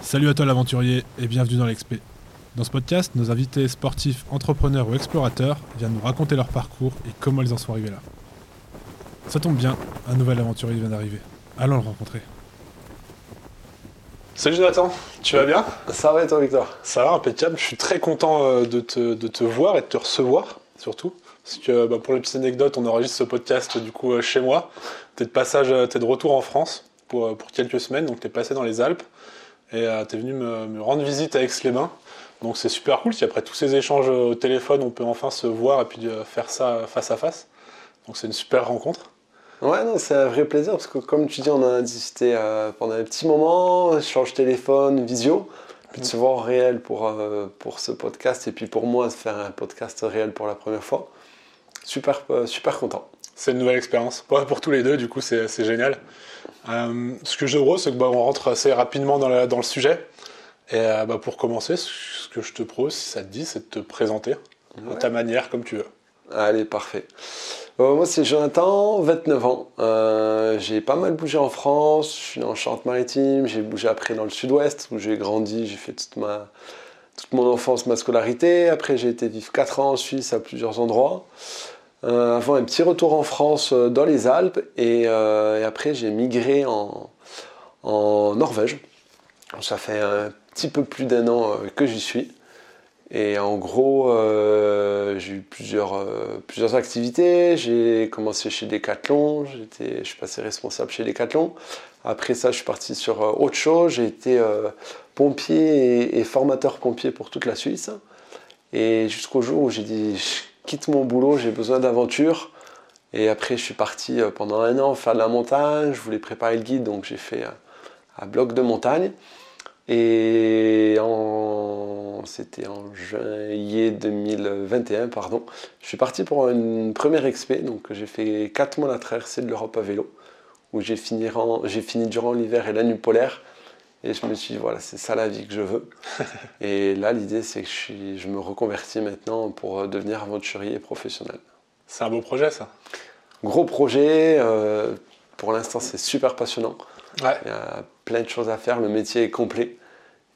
Salut à toi l'aventurier et bienvenue dans l'Expé. Dans ce podcast, nos invités sportifs, entrepreneurs ou explorateurs viennent nous raconter leur parcours et comment ils en sont arrivés là. Ça tombe bien, un nouvel aventurier vient d'arriver. Allons le rencontrer. Salut Jonathan, tu vas bien? Ça va et toi Victor? Ça va, impeccable. Je suis très content euh, de te, de te voir et de te recevoir, surtout. Parce que bah, pour les petites anecdotes, on enregistre ce podcast du coup euh, chez moi. T'es de passage, euh, t'es de retour en France pour, pour quelques semaines, donc t'es passé dans les Alpes et euh, t'es venu me, me rendre visite à Aix-les-Bains. Donc c'est super cool, si après tous ces échanges au téléphone, on peut enfin se voir et puis euh, faire ça face à face. Donc c'est une super rencontre. Ouais, non, c'est un vrai plaisir parce que comme tu dis, on a discuté euh, pendant un petit moment, échange téléphone, visio, puis de se voir en réel pour, euh, pour ce podcast et puis pour moi, de faire un podcast réel pour la première fois. Super, euh, super content. C'est une nouvelle expérience. Ouais, pour tous les deux, du coup, c'est génial. Euh, ce que je gros, c'est que bah, on rentre assez rapidement dans, la- dans le sujet. Et euh, bah, pour commencer, ce que je te propose, si ça te dit, c'est de te présenter à ta manière, comme tu veux. Allez, parfait. Euh, moi, c'est Jonathan, 29 ans. Euh, j'ai pas mal bougé en France. Je suis en Charente-Maritime. J'ai bougé après dans le sud-ouest où j'ai grandi. J'ai fait toute, ma, toute mon enfance, ma scolarité. Après, j'ai été vivre 4 ans en Suisse à plusieurs endroits. Euh, avant un petit retour en France euh, dans les Alpes. Et, euh, et après, j'ai migré en, Norvège. Ça fait un petit peu plus d'un an que j'y suis. Et en gros, j'ai eu plusieurs, activités. J'ai commencé chez Decathlon, je suis passé responsable chez Decathlon. Après ça, je suis parti sur autre chose. J'ai été pompier et, formateur pompier pour toute la Suisse. Et jusqu'au jour où j'ai dit, quitte mon boulot, j'ai besoin d'aventure. Et après, je suis parti euh, pendant un an faire de la montagne. Je voulais préparer le guide, donc j'ai fait euh, un bloc de montagne. Et en... c'était en juillet 2021, pardon. Je suis parti pour une première expé, donc j'ai fait 4 mois la traversée de l'Europe à vélo, où j'ai fini, fini durant l'hiver et la nuit polaire. Et je me suis dit, voilà, c'est ça la vie que je veux. et là, l'idée, c'est que je, suis- je me reconvertis maintenant pour euh, devenir aventurier professionnel. C'est un beau projet, ça. Gros projet, euh, pour l'instant, c'est super passionnant. Ouais. Il y a plein de choses à faire, le métier est complet.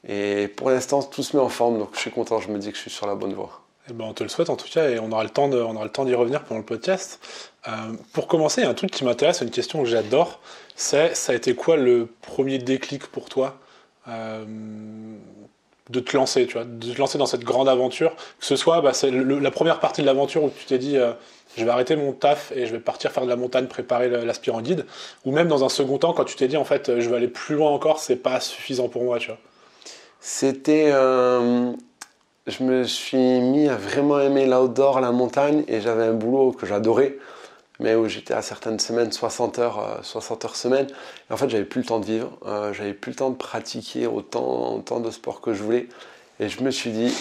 Et pour l'instant, tout se met en forme, donc je suis content, je me dis que je suis sur la bonne voie. Eh ben, on te le souhaite en tout cas et on aura le temps de- on aura le temps d'y revenir pendant le podcast. Euh, pour commencer, il y a un truc qui m'intéresse, une question que j'adore, c'est ça a été quoi le premier déclic pour toi euh, de te lancer, tu vois, de te lancer dans cette grande aventure, que ce soit bah, c'est la première partie de l'aventure où tu t'es dit euh, je vais arrêter mon taf et je vais partir faire de la montagne, préparer guide, ou même dans un second temps quand tu t'es dit en fait je vais aller plus loin encore, c'est pas suffisant pour moi, tu vois. C'était. euh, je me suis mis à vraiment aimer l'outdoor, la montagne, et j'avais un boulot que j'adorais, mais où j'étais à certaines semaines 60 heures, euh, 60 heures semaine. Et en fait, j'avais plus le temps de vivre, euh, j'avais plus le temps de pratiquer autant, de sport que je voulais. Et je me suis dit,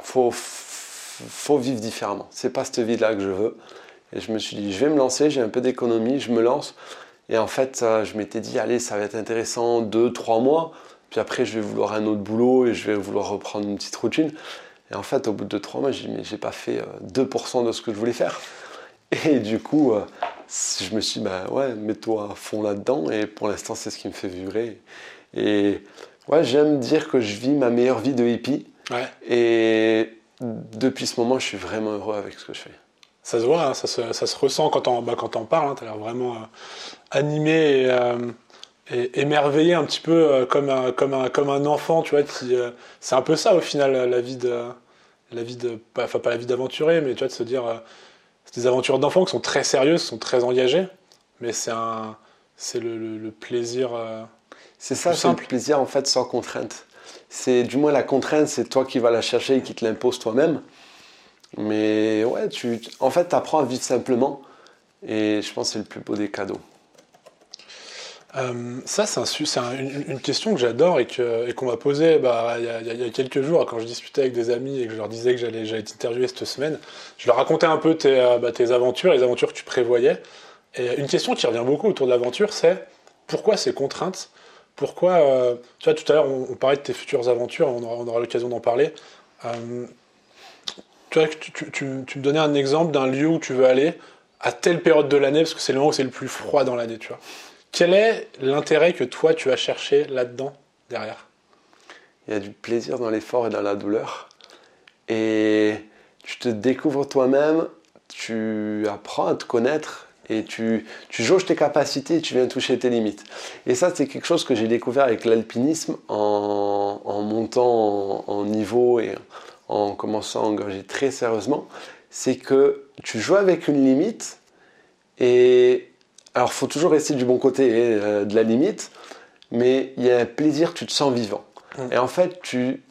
faut, faut vivre différemment. C'est pas cette vie-là que je veux. Et je me suis dit, je vais me lancer, j'ai un peu d'économie, je me lance. Et en fait, euh, je m'étais dit, allez, ça va être intéressant deux, trois mois. Puis après, je vais vouloir un autre boulot et je vais vouloir reprendre une petite routine. Et en fait, au bout de trois mois, j'ai dit, mais j'ai pas fait euh, 2% de ce que je voulais faire. Et du coup, euh, je me suis dit, bah ouais, mets-toi à fond là-dedans. Et pour l'instant, c'est ce qui me fait vibrer. Et ouais, j'aime dire que je vis ma meilleure vie de hippie. Ouais. Et depuis ce moment, je suis vraiment heureux avec ce que je fais. Ça se voit, hein, ça, se, ça se ressent quand on, bah, quand on parle. tu as l'air vraiment euh, animé et, euh, et émerveillé un petit peu euh, comme, un, comme, un, comme un enfant. Tu vois, qui, c'est un peu ça au final, la vie de. La vie de enfin, pas la vie d'aventurier, mais tu vois, de se dire. Euh, c'est des aventures d'enfants qui sont très sérieuses, sont très engagées, mais c'est un. C'est le, le- le plaisir. euh, C'est ça, Plus c'est le plaisir en fait sans contrainte. C'est du moins la contrainte, c'est toi qui vas la chercher et qui te l'impose toi-même. Mais ouais, tu, en fait, tu apprends à vivre simplement. Et je pense que c'est le plus beau des cadeaux. Euh, ça, c'est un une, question que j'adore et que- et qu'on m'a posée bah, il y, a- quelques jours quand je discutais avec des amis et que je leur disais que j'allais j'allais t'interviewer cette semaine. Je leur racontais un peu tes, euh, bah, tes aventures, les aventures que tu prévoyais. Et une question qui revient beaucoup autour de l'aventure, c'est pourquoi ces contraintes? Pourquoi, euh, tu vois, tout à l'heure, on, parlait de tes futures aventures, on aura, on aura l'occasion d'en parler. Tu vois, tu, tu- tu- tu me donnais un exemple d'un lieu où tu veux aller à telle période de l'année, parce que c'est le moment où c'est le plus froid dans l'année, tu vois. Quel est l'intérêt que toi tu as cherché là-dedans, derrière? Il y a du plaisir dans l'effort et dans la douleur. Et tu te découvres toi-même, tu apprends à te connaître et tu, jauges tes capacités tu viens toucher tes limites. Et ça, c'est quelque chose que j'ai découvert avec l'alpinisme en, en, montant en, en, niveau et en commençant à engager très sérieusement. C'est que tu joues avec une limite et alors, il faut toujours rester du bon côté euh, de la limite, mais il y a un plaisir, tu te sens vivant. Mm. Et en fait, tu,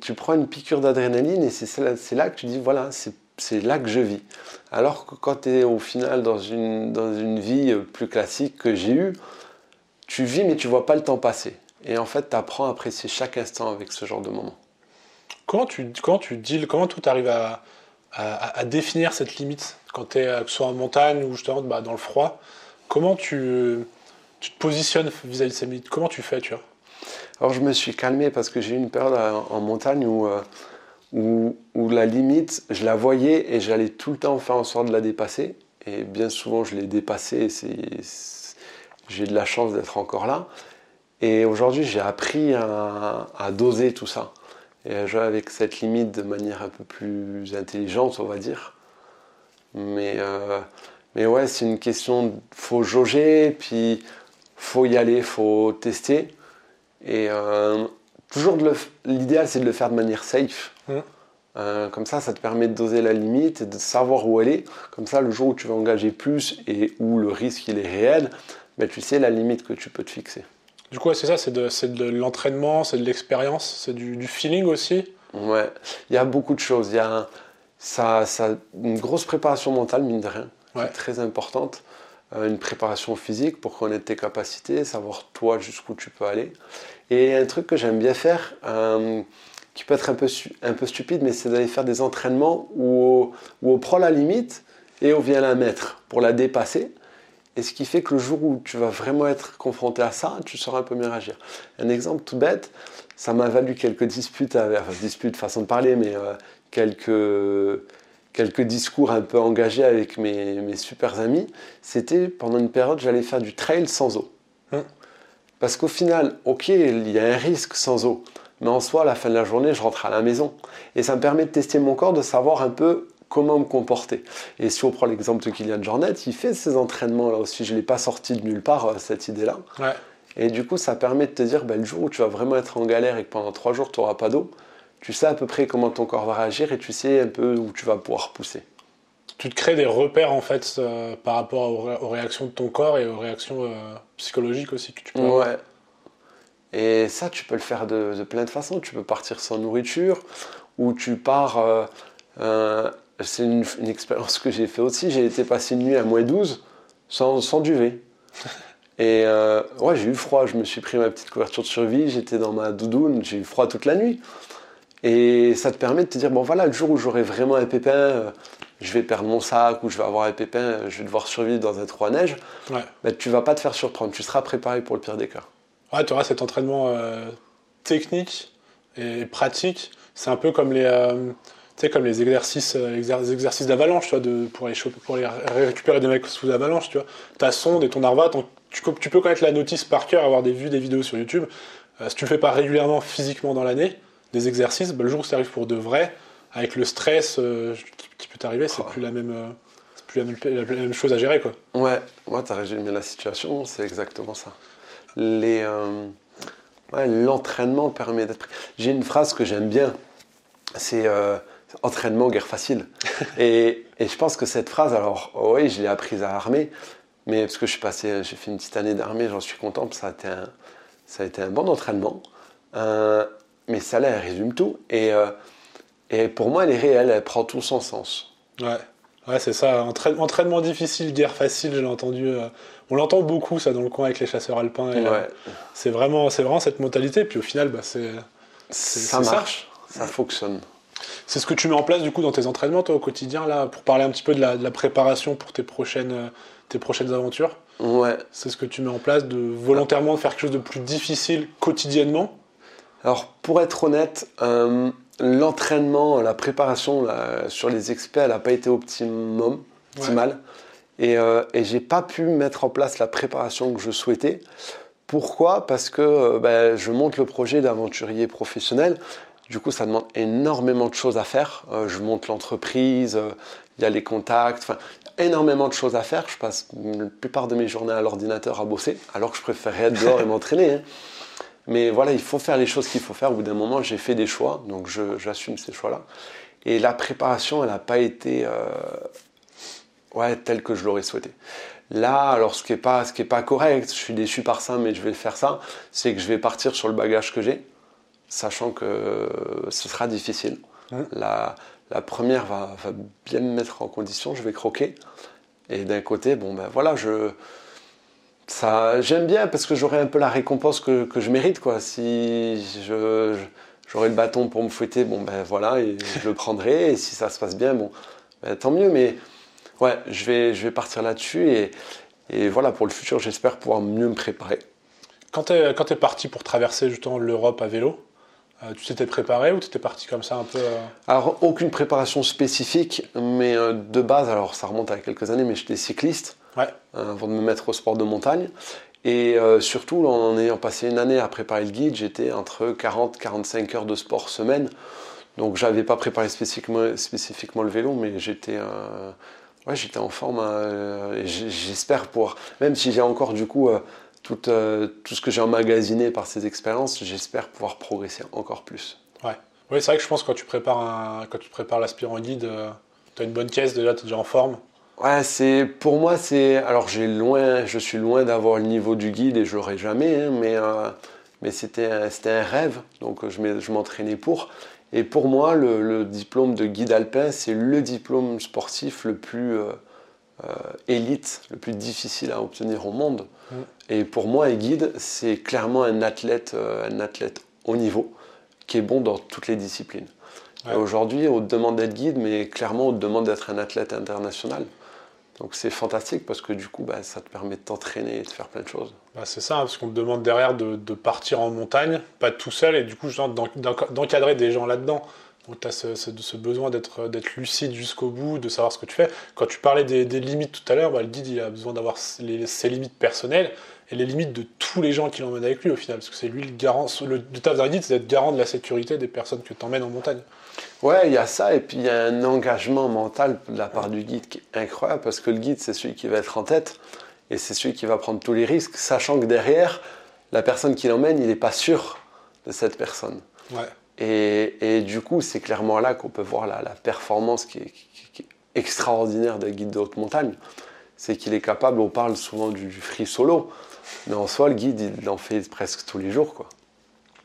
tu prends une piqûre d'adrénaline et c'est là, là, que tu dis, voilà, c'est là que je vis. Alors que quand tu es au final dans une, dans une vie plus classique que j'ai eue, tu vis mais tu vois pas le temps passer. Et en fait, tu apprends à apprécier chaque instant avec ce genre de moment. Comment tu, comment tu deals, comment tout arrive à, à, définir cette limite? Quand tu es euh, soit en montagne ou justement bah, dans le froid Comment tu, tu te positionnes vis-à-vis de ces limites Comment tu fais tu vois? Alors je me suis calmé parce que j'ai eu une période en montagne où, euh, où, où, la limite, je la voyais et j'allais tout le temps faire en sorte de la dépasser. Et bien souvent, je l'ai dépassée. J'ai de la chance d'être encore là. Et aujourd'hui, j'ai appris à, à, doser tout ça et à jouer avec cette limite de manière un peu plus intelligente, on va dire. Mais, euh, mais ouais, c'est une question, faut jauger, puis faut y aller, faut tester. Et euh, toujours, l'idéal, c'est de le faire de manière safe. Mmh. Euh, comme ça, ça te permet de doser la limite et de savoir où est. Comme ça, le jour où tu vas engager plus et où le risque il est réel, ben, tu sais la limite que tu peux te fixer. Du coup, c'est ça, c'est de, de l'entraînement, c'est de l'expérience, c'est du, du, feeling aussi Ouais, il y a beaucoup de choses. Il y a ça, ça, une grosse préparation mentale, mine de rien, ouais. très importante. Euh, une préparation physique pour connaître tes capacités, savoir toi jusqu'où tu peux aller. Et un truc que j'aime bien faire, euh, qui peut être un peu, un peu stupide, mais c'est d'aller faire des entraînements où, où on prend la limite et on vient la mettre pour la dépasser. Et ce qui fait que le jour où tu vas vraiment être confronté à ça, tu sauras un peu mieux réagir. Un exemple tout bête, ça m'a valu quelques disputes, enfin disputes, façon de parler, mais euh, quelques, quelques discours un peu engagés avec mes, mes super amis. C'était pendant une période, j'allais faire du trail sans eau. Hein. Parce qu'au final, ok, il y a un risque sans eau, mais en soi, à la fin de la journée, je rentre à la maison. Et ça me permet de tester mon corps, de savoir un peu comment me comporter. Et si on prend l'exemple de Kylian Jornet, il fait ses entraînements là aussi. Je ne l'ai pas sorti de nulle part, euh, cette idée-là. Et du coup, ça permet de te dire, ben, le jour où tu vas vraiment être en galère et que pendant trois jours, tu n'auras pas d'eau, tu sais à peu près comment ton corps va réagir et tu sais un peu où tu vas pouvoir pousser. Tu te crées des repères en fait euh, par rapport aux, réactions de ton corps et aux réactions euh, psychologiques aussi que tu peux Ouais. Et ça, tu peux le faire de, plein de façons. Tu peux partir sans nourriture ou tu pars c'est une, expérience que j'ai fait aussi. J'ai été passer une nuit à moins 12 sans, sans duvet. Et euh, ouais, j'ai eu froid. Je me suis pris ma petite couverture de survie. J'étais dans ma doudoune. J'ai eu froid toute la nuit. Et ça te permet de te dire bon, voilà, le jour où j'aurai vraiment un pépin, euh, je vais perdre mon sac ou je vais avoir un pépin, je vais devoir survivre dans un trou à neige. Ouais. Ben, tu vas pas te faire surprendre. Tu seras préparé pour le pire des cas. Ouais, tu auras cet entraînement euh, technique et pratique. C'est un peu comme les comme les exercices, euh, exercices d'avalanche, tu vois, de, pour, récupérer des mecs sous l'avalanche, tu vois. Ta sonde et ton arva, tu, tu, peux connaître la notice par cœur, avoir des vues, des vidéos sur YouTube. Euh, si tu le fais pas régulièrement, physiquement dans l'année, des exercices, bah, le jour où ça arrive pour de vrai, avec le stress euh, qui, peut t'arriver, c'est plus la même. plus la même, chose à gérer quoi. Ouais, moi tu as résumé la situation, c'est exactement ça. Les, l'entraînement permet d'être. J'ai une phrase que j'aime bien, c'est entraînement, guerre facile. et, et, je pense que cette phrase, alors oui, je l'ai apprise à l'armée, mais parce que je suis passé, j'ai fait une petite année d'armée, j'en suis content, ça a été un, ça a été un bon entraînement. Euh, mais ça là, elle résume tout. Et, euh, et pour moi, elle est réelle, elle prend tout son sens. Ouais. Ouais, c'est ça. entraînement difficile, guerre facile, je l'ai entendu. Euh, on l'entend beaucoup, ça, dans le coin avec les chasseurs alpins. ouais. c'est vraiment, vraiment cette mentalité. Puis au final, bah, c'est. Ça marche, ça fonctionne. C'est ce que tu mets en place du coup dans tes entraînements toi au quotidien là pour parler un petit peu de la, préparation pour tes prochaines, euh, tes prochaines aventures? Ouais. C'est ce que tu mets en place de volontairement faire quelque chose de plus difficile quotidiennement? Alors pour être honnête, euh, l'entraînement, la préparation sur les experts, elle n'a pas été optimum, optimale. Et, euh, et j'ai pas pu mettre en place la préparation que je souhaitais. Pourquoi? Parce que euh, ben, je monte le projet d'aventurier professionnel. Du coup, ça demande énormément de choses à faire. Euh, je monte l'entreprise, il y a les contacts, enfin, énormément de choses à faire. Je passe la plupart de mes journées à l'ordinateur à bosser, alors que je préférerais être dehors et m'entraîner. Hein. Mais voilà, il faut faire les choses qu'il faut faire. Au bout d'un moment, j'ai fait des choix, donc j'assume ces choix-là. Et la préparation, elle n'a pas été euh, ouais, telle que je l'aurais souhaité. Là, alors ce qui n'est pas, ce qui est pas correct, je suis déçu par ça, mais je vais faire ça, c'est que je vais partir sur le bagage que j'ai, sachant que ce sera difficile. La, la, première va, va, bien me mettre en condition, je vais croquer. Et d'un côté, bon ben voilà, je, ça, j'aime bien parce que j'aurai un peu la récompense que, que je mérite, quoi. Si je, j'aurai le bâton pour me fouetter, bon ben voilà, et je le prendrai. Et si ça se passe bien, bon, ben, tant mieux. Mais ouais, je vais, je vais partir là-dessus et, et voilà, pour le futur, j'espère pouvoir mieux me préparer. Quand tu es, es, parti pour traverser justement l'Europe à vélo, euh, tu t'étais préparé ou tu étais parti comme ça un peu euh? Alors, aucune préparation spécifique, mais euh, de base, alors ça remonte à quelques années, mais j'étais cycliste avant de me mettre au sport de montagne. Et surtout, en ayant passé une année à préparer le guide, j'étais entre 40-45 heures de sport semaine. Donc, j'avais pas préparé spécifiquement, spécifiquement, le vélo, mais j'étais ouais, j'étais en forme. J'espère pouvoir, même si j'ai encore du coup tout, euh, tout ce que j'ai emmagasiné par ces expériences, j'espère pouvoir progresser encore plus. Ouais. Oui, c'est vrai que je pense que quand tu prépares, un, quand tu prépares l'aspirant guide, euh, tu as une bonne caisse déjà, tu es déjà en forme. Ouais, c'est pour moi c'est alors j'ai loin, je suis loin d'avoir le niveau du guide et je l'aurai jamais, hein, mais euh, mais c'était c'était un rêve, donc je m'entraînais pour. Et pour moi, le, diplôme de guide alpin, c'est le diplôme sportif le plus élite, le plus difficile à obtenir au monde. Mm. Et pour moi, un guide, c'est clairement un athlète, euh, un athlète haut niveau qui est bon dans toutes les disciplines. Aujourd'hui, on te demande d'être guide, mais clairement, on te demande d'être un athlète international. Donc c'est fantastique parce que du coup, bah, ça te permet de t'entraîner et de faire plein de choses. Bah, c'est ça, parce qu'on te demande derrière de, partir en montagne, pas tout seul, et du coup, d'encadrer des gens là-dedans. Donc tu as ce, besoin d'être lucide jusqu'au bout, de savoir ce que tu fais. Quand tu parlais des, limites tout à l'heure, bah, le guide il a besoin d'avoir ses limites personnelles et les limites de tous les gens qui l'emmènent avec lui au final, parce que c'est lui le garant. Le, le taf d'un guide, c'est d'être garant de la sécurité des personnes que tu emmènes en montagne. Ouais, il y a ça, et puis il y a un engagement mental de la part du guide qui est incroyable, parce que le guide, c'est celui qui va être en tête, et c'est celui qui va prendre tous les risques, sachant que derrière, la personne qui l'emmène, il n'est pas sûr de cette personne. Ouais. Et, du coup, c'est clairement là qu'on peut voir la, performance qui est, extraordinaire d'un guide de haute montagne. C'est qu'il est capable, on parle souvent du, free solo, mais en soi, le guide, il en fait presque tous les jours.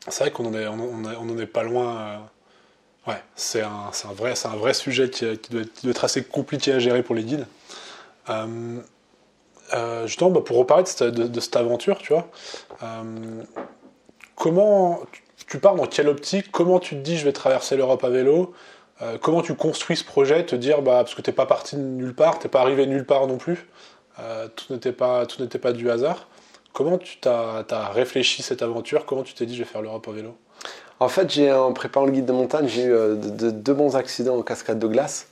C'est vrai qu'on n'en on, est pas loin. Euh, ouais, c'est un, un, vrai, un vrai sujet qui, doit être, assez compliqué à gérer pour les guides. Euh, euh, justement, bah, pour reparler de cette, aventure, tu vois, comment tu pars dans quelle optique? Comment tu te dis je vais traverser l'Europe à vélo? Euh, Comment tu construis ce projet? Te dire, bah, parce que tu n'es pas parti de nulle part, tu n'es pas arrivé nulle part non plus, euh, tout n'était pas, pas du hasard. Comment tu t'as as réfléchi cette aventure? Comment tu t'es dit je vais faire l'Europe à vélo? En fait, j'ai en préparant le guide de montagne, j'ai eu euh, deux bons accidents en cascade de glace,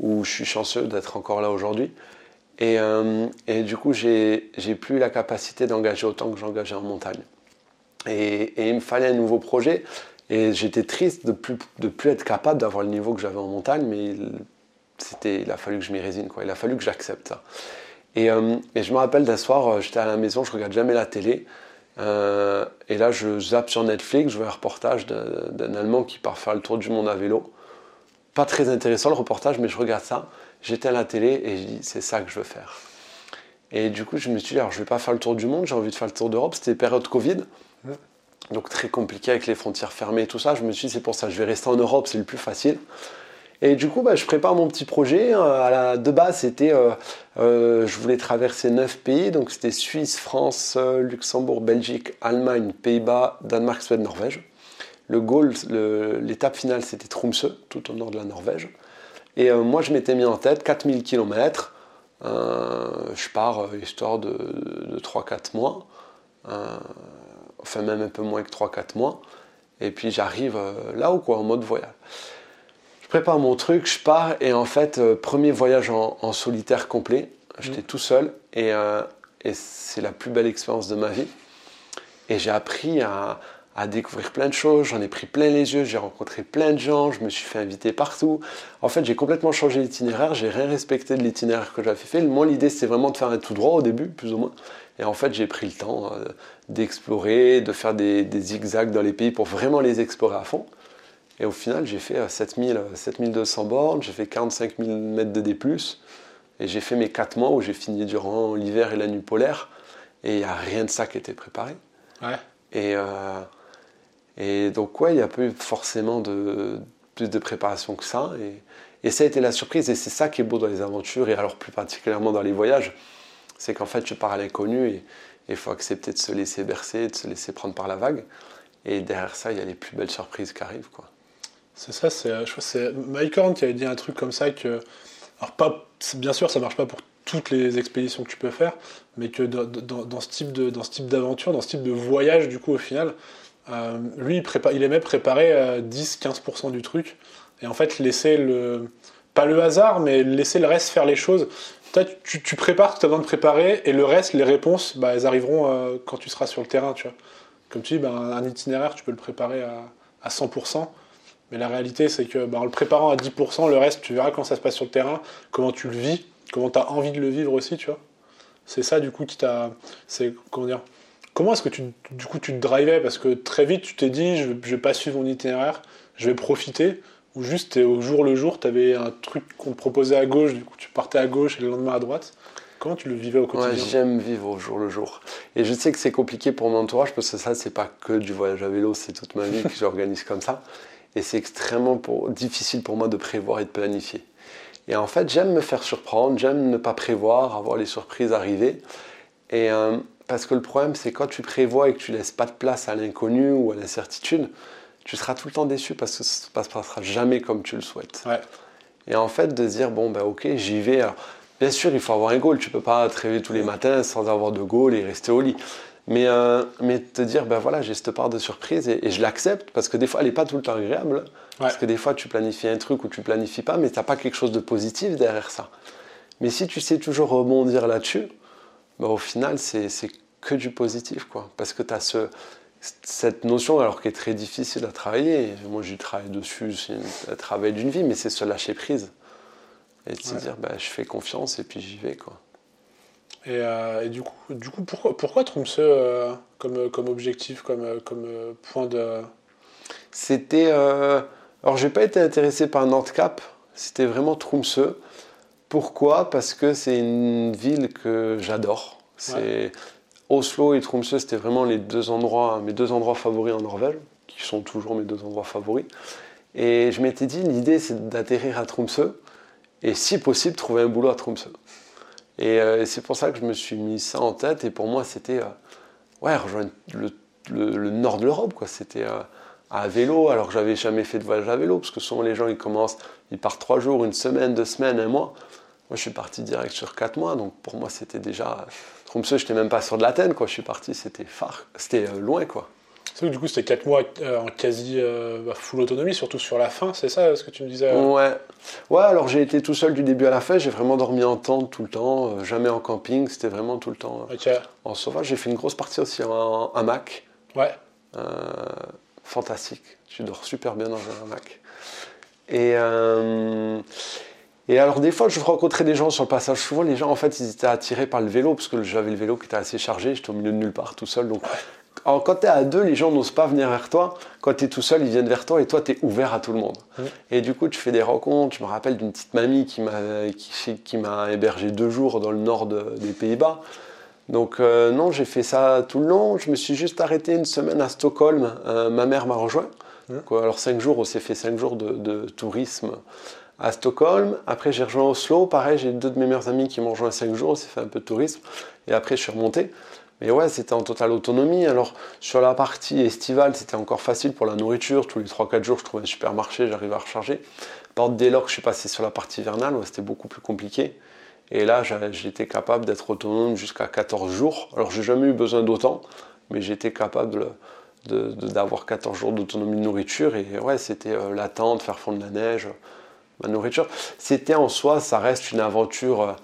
où je suis chanceux d'être encore là aujourd'hui. Et, et, du coup, j'ai plus la capacité d'engager autant que j'engageais en montagne. Et, il me fallait un nouveau projet. Et j'étais triste de ne plus, de plus être capable d'avoir le niveau que j'avais en montagne, mais il, il a fallu que je m'y résine, quoi. il a fallu que j'accepte ça. Et, euh, et, je me rappelle d'un soir, euh, j'étais à la maison, je regarde jamais la télé, euh, et là je zappe sur Netflix, je vois un reportage d'un Allemand qui part faire le tour du monde à vélo. Pas très intéressant le reportage, mais je regarde ça, j'éteins la télé et je dis c'est ça que je veux faire. Et du coup je me suis dit alors je vais pas faire le tour du monde, j'ai envie de faire le tour d'Europe, c'était période Covid. Donc très compliqué avec les frontières fermées et tout ça. Je me suis dit, c'est pour ça, je vais rester en Europe, c'est le plus facile. Et du coup, bah, je prépare mon petit projet. Euh, à la, de base, c'était, euh, euh, je voulais traverser 9 pays. Donc c'était Suisse, France, Luxembourg, Belgique, Allemagne, Pays-Bas, Danemark, Suède, Norvège. Le goal, l'étape finale, c'était Tromsø, tout au nord de la Norvège. Et moi, je m'étais mis en tête 4000 km. je pars histoire de, de 3-4 mois enfin même un peu moins que 3-4 mois. Et puis j'arrive là-haut, quoi, en mode voyage. Je prépare mon truc, je pars, et en fait, euh, premier voyage en, solitaire complet. J'étais tout seul et, euh, et c'est la plus belle expérience de ma vie. Et j'ai appris à, à découvrir plein de choses, j'en ai pris plein les yeux, j'ai rencontré plein de gens, je me suis fait inviter partout. En fait, j'ai complètement changé l'itinéraire, j'ai rien respecté de l'itinéraire que j'avais fait. Moi, l'idée, c'était vraiment de faire un tout droit au début, plus ou moins. Et en fait, j'ai pris le temps euh, d'explorer, de faire des, des, zigzags dans les pays pour vraiment les explorer à fond. Et au final, j'ai fait 7000, euh, 7200 bornes, j'ai fait 45 000 mètres de D+, et j'ai fait mes 4 mois où j'ai fini durant l'hiver et la nuit polaire, et il n'y a rien de ça qui était préparé. Ouais. Et, euh, et donc, ouais, il n'y a pas eu forcément de, plus de préparation que ça. Et, et, ça a été la surprise, et c'est ça qui est beau dans les aventures, et alors plus particulièrement dans les voyages, c'est qu'en fait, tu pars à l'inconnu, et il faut accepter de se laisser bercer, de se laisser prendre par la vague. Et derrière ça, il y a les plus belles surprises qui arrivent. Quoi. C'est ça, c'est, je crois c'est Mike Horn qui avait dit un truc comme ça que, alors pas, bien sûr, ça marche pas pour toutes les expéditions que tu peux faire, mais que dans, ce type de, dans ce type d'aventure, dans ce type de voyage, du coup, au final, euh, lui, il, prépare, il aimait préparer euh, 10-15% du truc, et en fait, laisser le, pas le hasard, mais laisser le reste faire les choses. Tu, tu prépares ce que tu as besoin de préparer, et le reste, les réponses, bah, elles arriveront euh, quand tu seras sur le terrain, tu vois. Comme tu dis, bah, un itinéraire, tu peux le préparer à, à 100%. Mais la réalité, c'est que bah, en le préparant à 10%, le reste, tu verras quand ça se passe sur le terrain, comment tu le vis, comment tu as envie de le vivre aussi, tu vois. C'est ça, du coup, qui t'a. C'est. Comment dire Comment est-ce que tu, du coup, tu te drivais? Parce que très vite, tu t'es dit, je ne vais pas suivre mon itinéraire, je vais profiter. Ou juste, au jour le jour, tu avais un truc qu'on te proposait à gauche, du coup, tu partais à gauche et le lendemain à droite. Comment tu le vivais au quotidien? Ouais, J'aime vivre au jour le jour. Et je sais que c'est compliqué pour mon entourage parce que ça, c'est pas que du voyage à vélo, c'est toute ma vie que j'organise comme ça. Et c'est extrêmement pour, difficile pour moi de prévoir et de planifier. Et en fait, j'aime me faire surprendre, j'aime ne pas prévoir, avoir les surprises arriver. Et euh, parce que le problème, c'est quand tu prévois et que tu laisses pas de place à l'inconnu ou à l'incertitude, tu seras tout le temps déçu parce que ça ne se passera jamais comme tu le souhaites. Ouais. Et en fait, de se dire, bon, ben ok, j'y vais. Alors, bien sûr, il faut avoir un goal. Tu peux pas te réveiller tous les matins sans avoir de goal et rester au lit. Mais, euh, mais te dire, ben voilà, j'ai cette part de surprise et, et je l'accepte parce que des fois, elle n'est pas tout le temps agréable. Ouais. Parce que des fois, tu planifies un truc ou tu planifies pas, mais tu n'as pas quelque chose de positif derrière ça. Mais si tu sais toujours rebondir là-dessus, ben, au final, c'est que du positif. Quoi. Parce que tu as ce, cette notion, alors qui est très difficile à travailler, moi j'ai travaillé dessus, c'est un travail d'une vie, mais c'est se lâcher prise. Et de se dire, ben, je fais confiance et puis j'y vais. Quoi. Et, euh, et, du coup, du coup pourquoi, pourquoi Tromsø euh, comme, comme objectif, comme, comme euh, point de. C'était. Euh, alors, j'ai pas été intéressé par Nordcap, c'était vraiment Tromsø. Pourquoi? Parce que c'est une ville que j'adore. C'est. Ouais. Oslo et Tromsø, c'était vraiment les deux endroits, mes deux endroits favoris en Norvège, qui sont toujours mes deux endroits favoris. Et je m'étais dit, l'idée, c'est d'atterrir à Tromsø et, si possible, trouver un boulot à Tromsø. Et euh, c'est pour ça que je me suis mis ça en tête. Et pour moi, c'était euh, ouais, rejoindre le, nord de l'Europe. C'était euh, à vélo, alors que j'avais jamais fait de voyage à vélo. Parce que souvent, les gens, ils commencent, ils partent trois jours, une semaine, deux semaines, un mois. Moi, je suis parti direct sur quatre mois. Donc pour moi, c'était déjà. Tromsø, je n'étais même pas sur de l'Athènes. Je suis parti, c'était phare, c'était loin. quoi. C'est que du coup, c'était 4 mois euh, en quasi euh, bah, full autonomie, surtout sur la fin, c'est ça ce que tu me disais Ouais. Ouais, alors j'ai été tout seul du début à la fin, j'ai vraiment dormi en tente tout le temps, euh, jamais en camping, c'était vraiment tout le temps okay. en sauvage. J'ai fait une grosse partie aussi en hamac. Ouais. fantastique, tu dors super bien dans un hamac. Et. Et alors des fois, je rencontrais des gens sur le passage. Souvent, les gens, en fait, ils étaient attirés par le vélo, parce que j'avais le vélo qui était assez chargé, j'étais au milieu de nulle part, tout seul. Donc, alors, quand tu es à deux, les gens n'osent pas venir vers toi. Quand tu es tout seul, ils viennent vers toi et toi, tu es ouvert à tout le monde. Mmh. Et du coup, tu fais des rencontres. Je me rappelle d'une petite mamie qui m'a qui, qui hébergé deux jours dans le nord de, des Pays-Bas. Donc, euh, non, j'ai fait ça tout le long. Je me suis juste arrêté une semaine à Stockholm. Euh, ma mère m'a rejoint. Mmh. Donc, alors, cinq jours, on s'est fait cinq jours de, de tourisme à Stockholm. Après, j'ai rejoint Oslo. Pareil, j'ai deux de mes meilleurs amis qui m'ont rejoint cinq jours. On s'est fait un peu de tourisme. Et après, je suis remonté. Mais ouais, c'était en totale autonomie. Alors, sur la partie estivale, c'était encore facile pour la nourriture. Tous les 3-4 jours, je trouvais un supermarché, j'arrivais à recharger. Par dès lors que je suis passé sur la partie hivernale, ouais, c'était beaucoup plus compliqué. Et là, j'étais capable d'être autonome jusqu'à 14 jours. Alors, j'ai jamais eu besoin d'autant, mais j'étais capable d'avoir de, de, 14 jours d'autonomie de nourriture. Et ouais, c'était euh, l'attente, faire fondre la neige, ma nourriture. C'était en soi, ça reste une aventure. Euh, Euh,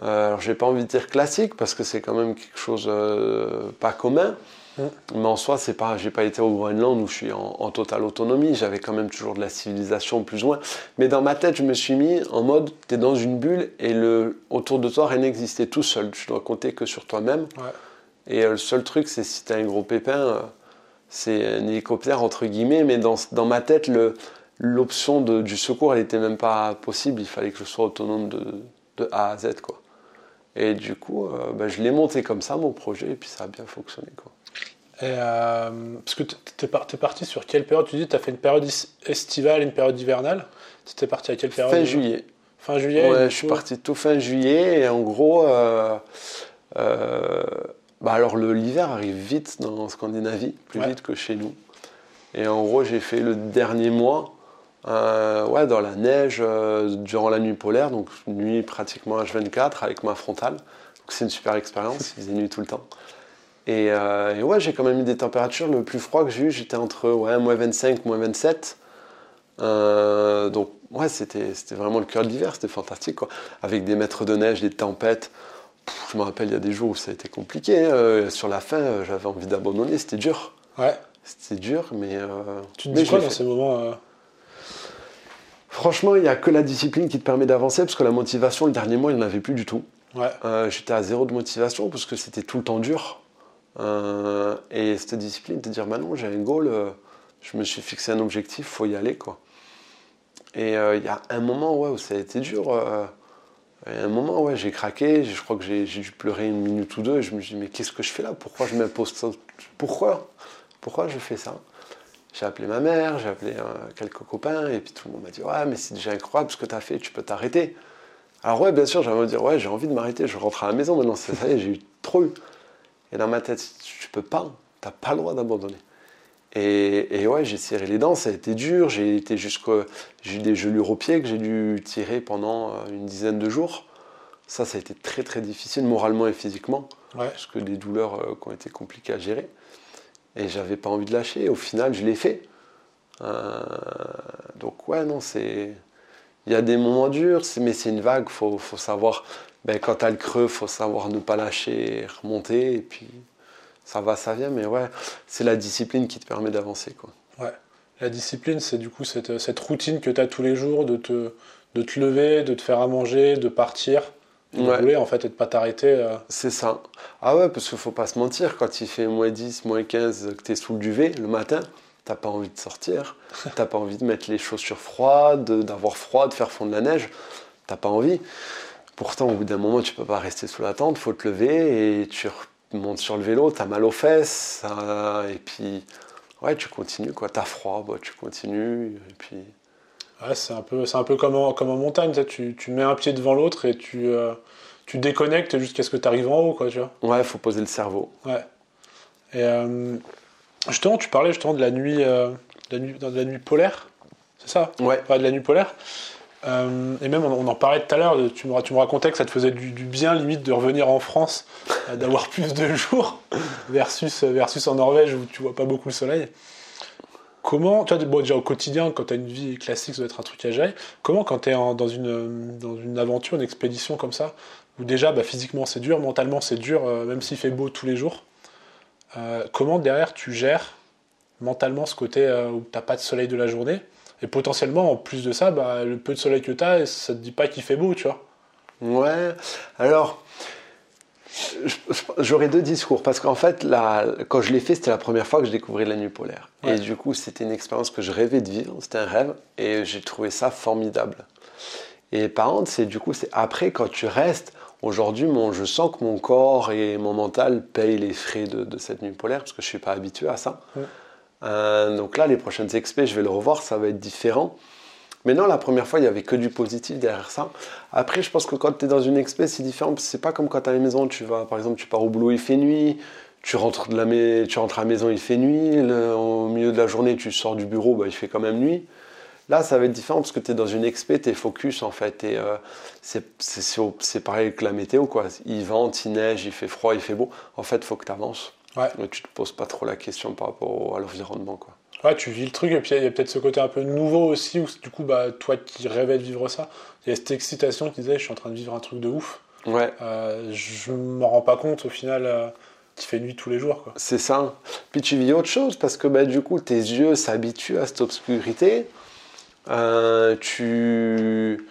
alors, j'ai pas envie de dire classique parce que c'est quand même quelque chose euh, pas commun. Mm. Mais en soi, c'est pas, j'ai pas été au Groenland où je suis en, en totale autonomie. J'avais quand même toujours de la civilisation plus ou moins. Mais dans ma tête, je me suis mis en mode, tu es dans une bulle et le, autour de toi, rien n'existait tout seul. Tu dois compter que sur toi-même. Ouais. Et euh, le seul truc, c'est si tu as un gros pépin, euh, c'est un hélicoptère entre guillemets. Mais dans, dans ma tête, le, l'option de- du secours, elle était même pas possible. Il fallait que je sois autonome de, de A à Z, quoi. Et du coup, euh, ben, je l'ai monté comme ça, mon projet, et puis ça a bien fonctionné, quoi. Et, euh, parce que tu es, parti sur quelle période? Tu dis tu as fait une période estivale, une période hivernale. Tu étais parti à quelle période Fin juillet. Fin juillet Ouais, je suis parti tout fin juillet, et en gros, euh, bah alors l'hiver arrive vite dans- en Scandinavie, plus Ouais. vite que chez nous. Et en gros, j'ai fait le dernier mois, euh, ouais, dans la neige, euh, durant la nuit polaire, donc nuit pratiquement H24 avec ma frontale. Donc c'est une super expérience, il faisait nuit tout le temps. Et, euh, et ouais, j'ai quand même eu des températures. Le plus froid que j'ai eu, j'étais entre ouais, moins 25, moins 27. Euh, donc ouais, c'était c'était vraiment le cœur de l'hiver, c'était fantastique quoi. Avec des mètres de neige, des tempêtes. Pff, je me rappelle, il y a des jours où ça a été compliqué. hein. Sur la fin, j'avais envie d'abandonner, c'était dur. Ouais. C'était dur, mais. Tu te mais dis quoi dans ces moments Franchement, il n'y a que la discipline qui te permet d'avancer, parce que la motivation, le dernier mois, il n'y en avait plus du tout. Ouais. Euh, J'étais à zéro de motivation, parce que c'était tout le temps dur. Euh, et cette discipline, de dire, bah non, j'ai un goal, euh, je me suis fixé un objectif, faut y aller, quoi. Et il y a un moment ouais, où ça a été dur. il y a un moment, ouais, j'ai craqué, je crois que j'ai j'ai dû pleurer une minute ou deux, et je me suis dit, mais qu'est-ce que je fais là? Pourquoi je m'impose ça? Pourquoi? Pourquoi je fais ça? J'ai appelé ma mère, j'ai appelé euh, quelques copains, et puis tout le monde m'a dit, ouais, mais c'est déjà incroyable ce que tu as fait, tu peux t'arrêter. Alors ouais, bien sûr, j'avais envie de dire, ouais, j'ai envie de m'arrêter, je rentre à la maison maintenant, ça y est, j'ai eu trop eu. Et dans ma tête, tu peux pas, t'as pas le droit d'abandonner. Et, et ouais, j'ai serré les dents, ça a été dur, j'ai été jusqu'au, j'ai eu des gelures aux pieds que j'ai dû tirer pendant euh, une dizaine de jours. Ça, ça a été très très difficile moralement et physiquement, Ouais. parce que des douleurs euh, qui ont été compliquées à gérer. Et j'avais pas envie de lâcher. Au final, je l'ai fait. Euh, donc ouais, non, c'est, il y a des moments durs, mais c'est une vague. Faut, faut savoir, ben, quand t'as le creux, faut savoir ne pas lâcher, remonter, et puis ça va, ça vient. Mais ouais, c'est la discipline qui te permet d'avancer, quoi. La discipline, c'est du coup cette, cette routine que tu as tous les jours de te, de te lever, de te faire à manger, de partir, Ouais. rouler en fait et de pas t'arrêter. euh. C'est ça. Ah ouais, parce qu'il faut pas se mentir, quand il fait moins 10, moins 15, que tu es sous le duvet le matin, t'as pas envie de sortir, t'as pas envie de mettre les chaussures froides, de- d'avoir froid, de faire fondre la neige, t'as pas envie. Pourtant, au bout d'un moment, tu peux pas rester sous la tente, faut te lever et tu remontes sur le vélo, t'as mal aux fesses, ça- et puis ouais, tu continues quoi, t'as froid, bah, tu continues, et puis Ouais, c'est un peu, c'est un peu comme en, comme en montagne, tu, tu, mets un pied devant l'autre et tu, euh, tu déconnectes jusqu'à ce que tu arrives en haut, quoi, tu vois. ouais, faut poser le cerveau. Ouais. Et euh, justement, tu parlais justement de la nuit, euh, de la nuit, de la nuit polaire, c'est ça? Ouais, Enfin, de la nuit polaire. Euh, et même, on, on en parlait tout à l'heure, tu me, tu me racontais que ça te faisait du, du bien, limite, de revenir en France, d'avoir plus de jours, versus, versus en Norvège où tu vois pas beaucoup le soleil. Comment, tu bon, déjà au quotidien, quand tu as une vie classique, ça doit être un truc à gérer. Comment, quand tu es dans une, dans une aventure, une expédition comme ça, où déjà bah, physiquement c'est dur, mentalement c'est dur, euh, même s'il fait beau tous les jours, euh, comment derrière tu gères mentalement ce côté euh, où t'as pas de soleil de la journée? Et potentiellement en plus de ça, bah, le peu de soleil que t'as, ça te dit pas qu'il fait beau, tu vois? Ouais, alors, j'aurais deux discours, parce qu'en fait, la- quand je l'ai fait, c'était la première fois que je découvrais la nuit polaire. Ouais. Et du coup, c'était une expérience que je rêvais de vivre, c'était un rêve, et j'ai trouvé ça formidable. Et par contre, c'est du coup, c'est après, quand tu restes, aujourd'hui, je sens que mon corps et mon mental payent les frais de, de cette nuit polaire, parce que je suis pas habitué à ça. Ouais. Euh, donc là, les prochaines expés, je vais le revoir, ça va être différent. Mais non, la première fois, il n'y avait que du positif derrière ça. Après, je pense que quand tu es dans une expé, c'est différent. C'est pas comme quand tu à la maison, tu vas, par exemple, tu pars au boulot, il fait nuit. Tu rentres, de la mai- tu rentres à la maison, il fait nuit. le- au milieu de la journée, tu sors du bureau, bah, il fait quand même nuit. Là, ça va être différent parce que tu es dans une expé, tu es focus en fait. Et, euh, c'est- pareil que la météo. Quoi. Il vente, il neige, il fait froid, il fait beau. En fait, il faut que tu avances. Ouais. Tu te poses pas trop la question par rapport au- à l'environnement. quoi. Ouais, tu vis le truc, et puis il y a peut-être ce côté un peu nouveau aussi, où du coup, bah, toi qui rêvais de vivre ça, il y a cette excitation qui disait, je suis en train de vivre un truc de ouf. Ouais. Euh, je me rends pas compte au final euh, qu'il fait nuit tous les jours. Quoi. C'est ça. Puis tu vis autre chose parce que bah, du coup, tes yeux s'habituent à cette obscurité. Euh, tu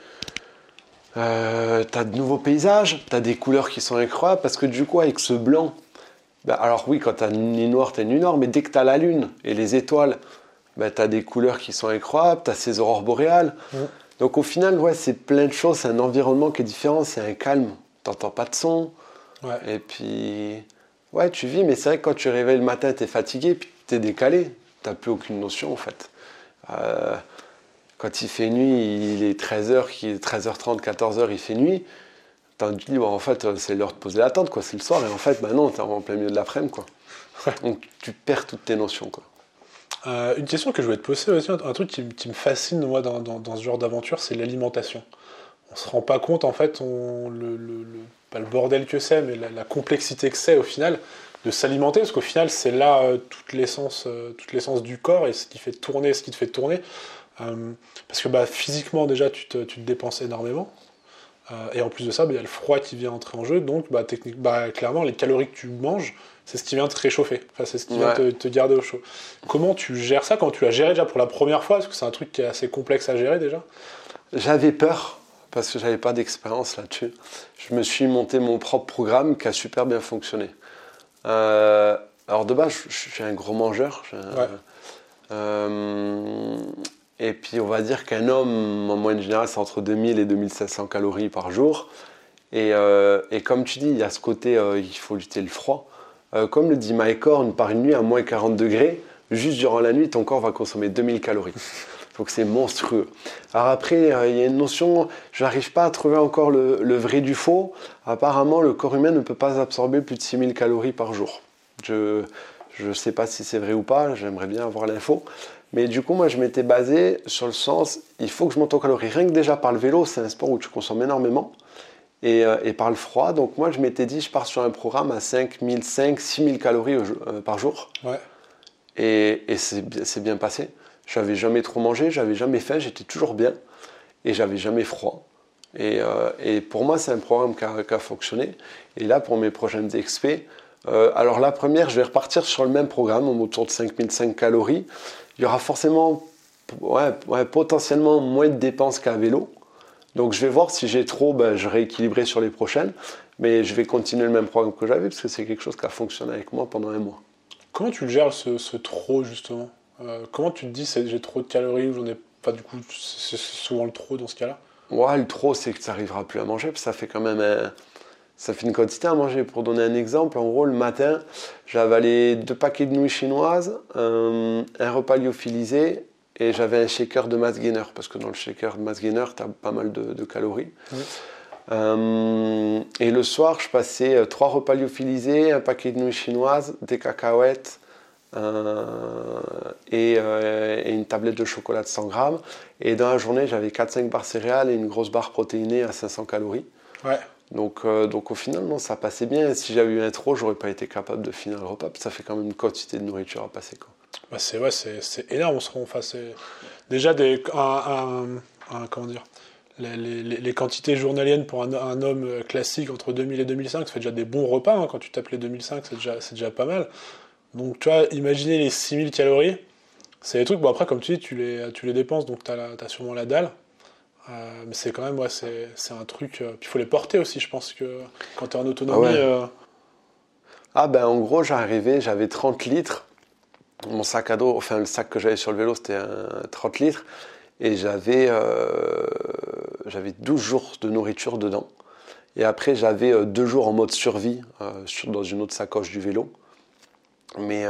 as de nouveaux paysages, tu as des couleurs qui sont incroyables parce que du coup, avec ce blanc, bah, alors oui, quand tu as une nuit noire, tu as une nuit noire, mais dès que tu as la lune et les étoiles, bah, tu as des couleurs qui sont incroyables, tu as ces aurores boréales. Donc au final, ouais, c'est plein de choses, c'est un environnement qui est différent, c'est un calme, t'entends pas de son. Et puis, ouais, tu vis, mais c'est vrai que quand tu réveilles le matin, tu es fatigué, puis tu es décalé, tu plus aucune notion en fait. Euh, quand il fait nuit, il est 13h, 13h30, 14h, il fait nuit. Tu dis, bon, en fait, c'est l'heure de poser la tente, quoi, c'est le soir, et en fait, bah non, tu es en plein milieu de l'après-midi, quoi. Donc tu perds toutes tes notions, quoi. Euh, une question que je voulais te poser aussi, un truc qui, me fascine moi dans, ce genre d'aventure, c'est l'alimentation. On se rend pas compte en fait, on, le, pas le bordel que c'est, mais la, complexité que c'est au final de s'alimenter, parce qu'au final c'est là euh, toute l'essence, euh, toute l'essence du corps et ce qui fait tourner, ce qui te fait tourner. parce que bah, physiquement déjà tu te, tu te dépenses énormément. Et en plus de ça, bah, il y a le froid qui vient entrer en jeu, donc bah, technique, bah, clairement les calories que tu manges, c'est ce qui vient te réchauffer, enfin, c'est ce qui vient te, garder au chaud. Comment tu gères ça quand tu l'as géré déjà pour la première fois? Parce que c'est un truc qui est assez complexe à gérer déjà. J'avais peur parce que j'avais pas d'expérience là-dessus. Je me suis monté mon propre programme qui a super bien fonctionné. Euh, alors de base, je, suis un gros mangeur. Euh, et puis on va dire qu'un homme, en moyenne générale, c'est entre 2000 et 2500 calories par jour. Et, euh, et, comme tu dis, il y a ce côté, il faut lutter le froid. Euh, comme le dit Mike Horn, par une nuit à moins 40 degrés, juste durant la nuit, ton corps va consommer 2000 calories. Donc c'est monstrueux. Alors après, euh, il y a une notion, je n'arrive pas à trouver encore le, vrai du faux. Apparemment, le corps humain ne peut pas absorber plus de 6000 calories par jour. Je ne sais pas si c'est vrai ou pas, j'aimerais bien avoir l'info. Mais du coup, moi, je m'étais basé sur le sens, il faut que je monte en calories. Rien que déjà par le vélo, c'est un sport où tu consommes énormément. Euh, et, par le froid. Donc moi, je m'étais dit, je pars sur un programme à 5005, 6000 calories euh, par jour. Ouais. Et, et c'est bien passé. J'avais jamais trop mangé, j'avais jamais faim, j'étais toujours bien. Et j'avais jamais froid. Et, euh, et, pour moi, c'est un programme qui a, qui a, fonctionné. Et là, pour mes prochaines expés, alors la première, je vais repartir sur le même programme, autour de 5005 calories. Il y aura forcément, ouais, ouais, potentiellement moins de dépenses qu'à vélo. Donc je vais voir si j'ai trop, ben, je rééquilibrerai sur les prochaines, mais je vais continuer le même programme que j'avais parce que c'est quelque chose qui a fonctionné avec moi pendant un mois. Comment tu le gères ce, trop justement? Euh, Comment tu te dis j'ai trop de calories ou j'en ai pas du coup c'est souvent le trop dans ce cas-là? Ouais, le trop c'est que tu n'arriveras plus à manger, parce que ça fait quand même ça fait une quantité à manger. Pour donner un exemple, en gros le matin j'ai avalé deux paquets de nouilles chinoises, un repas lyophilisé et j'avais un shaker de mass gainer, parce que dans le shaker de mass gainer, tu as pas mal de, calories. Euh, et le soir, je passais euh, trois repas lyophilisés, un paquet de nouilles chinoises, des cacahuètes euh, et, une tablette de chocolat de 100 grammes. Et dans la journée, j'avais 4-5 barres céréales et une grosse barre protéinée à 500 calories. Ouais. Donc, donc au final, ça passait bien. Si j'avais eu un trop, j'aurais pas été capable de finir le repas. Ça fait quand même une quantité de nourriture à passer. Quoi. Bah c'est ouais, c'est énorme. On déjà des, comment dire, les, quantités journaliennes pour un, homme classique entre 2000 et 2005, ça fait déjà des bons repas. Hein. Quand tu tapes les 2005, c'est déjà, déjà pas mal. Donc tu vois, imaginer les 6000 calories, c'est des trucs. Bon après, comme tu dis, tu les, tu les dépenses, donc tu as, sûrement la dalle. Euh, mais c'est quand même, ouais, c'est un truc. Euh, puis il faut les porter aussi, je pense que quand tu es en autonomie. Ah, euh, ah ben en gros, j'arrivais, j'avais 30 litres mon sac à dos, enfin le sac que j'avais sur le vélo, c'était un 30 litres. Et j'avais, euh, j'avais 12 jours de nourriture dedans. Et après, j'avais deux jours en mode survie dans une autre sacoche du vélo. Mais,